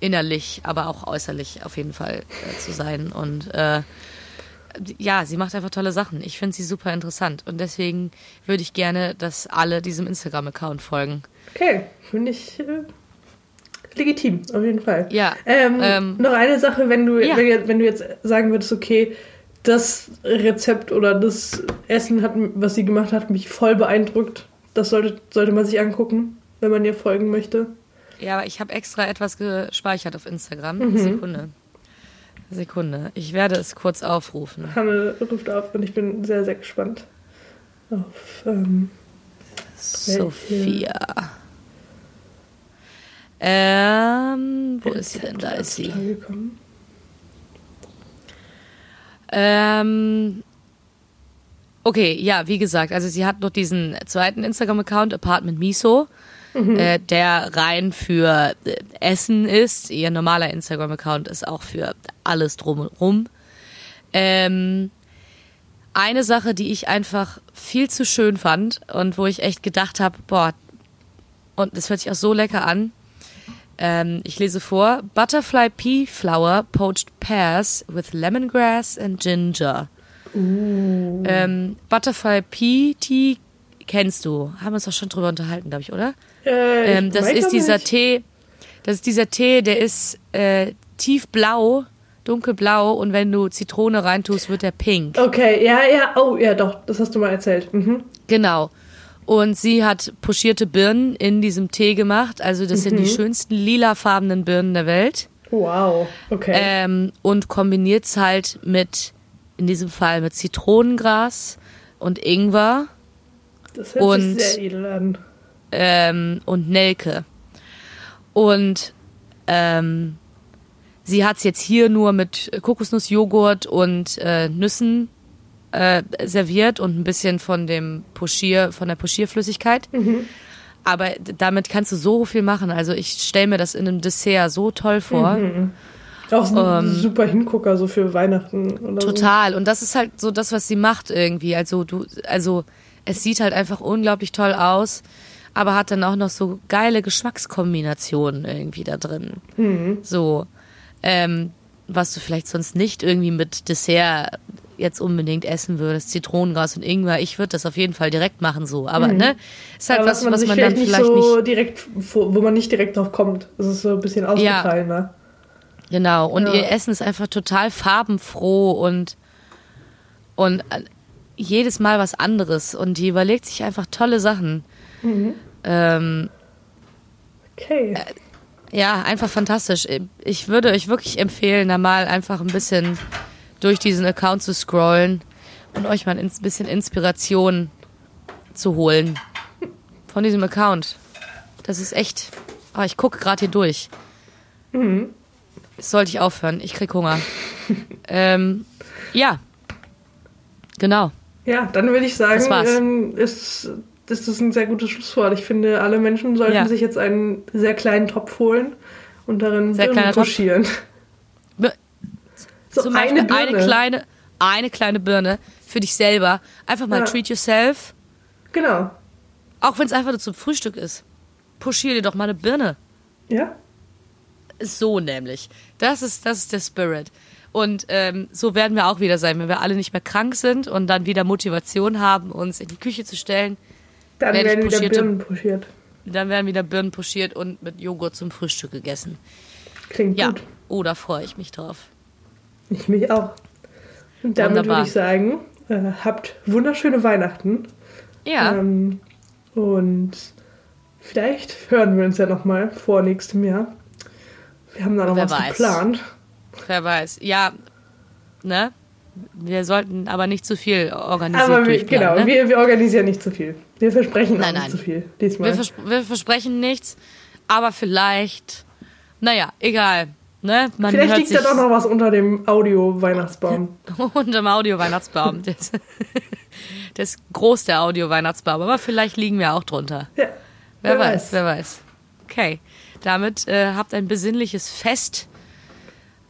innerlich, aber auch äußerlich auf jeden Fall äh, zu sein. Und äh, ja, sie macht einfach tolle Sachen. Ich finde sie super interessant. Und deswegen würde ich gerne, dass alle diesem Instagram-Account folgen. Okay, finde ich äh, legitim, auf jeden Fall. Ja. Ähm, ähm, noch eine Sache, wenn du, ja. wenn, du jetzt sagen würdest, okay, das Rezept oder das Essen, hat, was sie gemacht hat, mich voll beeindruckt. Das sollte, sollte man sich angucken, wenn man ihr folgen möchte. Ja, aber ich habe extra etwas gespeichert auf Instagram. Mhm. Sekunde. Sekunde. Ich werde es kurz aufrufen. Hanne ruft auf und ich bin sehr, sehr gespannt auf ähm, Sophia. Ähm, wo ist sie denn? Da ist sie. Ähm, okay, ja, wie gesagt, also sie hat noch diesen zweiten Instagram-Account, Apartment Miso mhm. äh, der rein für äh, Essen ist. Ihr normaler Instagram-Account ist auch für alles drumherum. Ähm, eine Sache, die ich einfach viel zu schön fand und wo ich echt gedacht habe, boah, und das hört sich auch so lecker an. Ähm, ich lese vor: Butterfly Pea Flower poached pears with lemongrass and ginger. Uh. Ähm, Butterfly Pea Tea kennst du. Haben wir uns doch schon drüber unterhalten, glaube ich, oder? Äh, ähm, das ist dieser nicht. Tee, das ist dieser Tee, der ist äh, tiefblau, dunkelblau und wenn du Zitrone reintust, wird der pink. Okay, ja, ja, oh, ja, doch, das hast du mal erzählt. Mhm. Genau. Und sie hat pochierte Birnen in diesem Tee gemacht. Also das mhm. sind die mhm. schönsten lilafarbenen Birnen der Welt. Wow, okay. Ähm, und kombiniert es halt mit, in diesem Fall mit Zitronengras und Ingwer. Das hört und, sich sehr edel an ähm, und Nelke. Und ähm, sie hat es jetzt hier nur mit Kokosnussjoghurt und äh, Nüssen äh, serviert und ein bisschen von dem Poschier, von der Pochierflüssigkeit. Mhm. Aber damit kannst du so viel machen. Also ich stelle mir das in einem Dessert so toll vor. Mhm. Auch ein ähm, super Hingucker so für Weihnachten oder Total. So. Und das ist halt so das, was sie macht irgendwie. Also du, also es sieht halt einfach unglaublich toll aus, aber hat dann auch noch so geile Geschmackskombinationen irgendwie da drin. So, ähm, was du vielleicht sonst nicht irgendwie mit Dessert jetzt unbedingt essen würdest, Zitronengras und Ingwer. Ich würde das auf jeden Fall direkt machen so, aber ne, ist halt Aber was, was sich man dann nicht vielleicht so nicht direkt, wo, man nicht direkt drauf kommt. Das ist so ein bisschen ausgefallener. Genau, und Ja. ihr Essen ist einfach total farbenfroh und, und äh, jedes Mal was anderes. Und die überlegt sich einfach tolle Sachen. Ähm, Okay. ja, einfach fantastisch. Ich würde euch wirklich empfehlen, da mal einfach ein bisschen durch diesen Account zu scrollen und euch mal ein bisschen Inspiration zu holen von diesem Account. Das ist echt. Oh, ich gucke gerade hier durch. Sollte ich aufhören? Ich krieg Hunger. ähm, ja. Genau. Ja, dann würde ich sagen, Das war's. ähm, ist, ist das ein sehr gutes Schlusswort. Ich finde, alle Menschen sollten Ja. sich jetzt einen sehr kleinen Topf holen und darin Sehr Birnen kleiner Topf. So Zum Beispiel eine eine, kleine, eine kleine Birne für dich selber. Einfach mal Ja. treat yourself. Genau. Auch wenn es einfach nur zum Frühstück ist. Puschier dir doch mal eine Birne. Ja? So nämlich. Das ist, das ist der Spirit. Und ähm, so werden wir auch wieder sein, wenn wir alle nicht mehr krank sind und dann wieder Motivation haben, uns in die Küche zu stellen. Dann werden wieder Birnen pochiert. Dann werden wieder Birnen puschiert und mit Joghurt zum Frühstück gegessen. Klingt Ja, gut. oh, da freue ich mich drauf. Ich mich auch. Und damit Wunderbar. würde ich sagen, äh, habt wunderschöne Weihnachten. Ja, Ähm, und vielleicht hören wir uns ja nochmal vor nächstem Jahr. Wir haben da noch Wer was weiß. geplant. wer weiß. Ja, ne? Wir sollten aber nicht zu viel organisiert Aber wir, genau, ne? wir, wir organisieren nicht zu viel. Wir versprechen auch Nein, nicht nein. zu viel diesmal. Wir, vers wir versprechen nichts, aber vielleicht, naja, egal. Ne? Man Vielleicht liegt da doch noch was unter dem Audio-Weihnachtsbaum. unterm Audio-Weihnachtsbaum. Das, das ist groß, der Audio-Weihnachtsbaum, aber vielleicht liegen wir auch drunter. Ja. Wer, weiß, wer weiß. Okay, damit äh, habt ein besinnliches Fest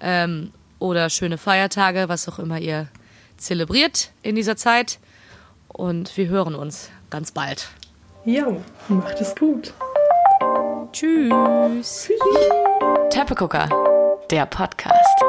ähm, oder schöne Feiertage, was auch immer ihr zelebriert in dieser Zeit. Und wir hören uns ganz bald. Ja, macht es gut. Tschüss. Teppegucker, der Podcast.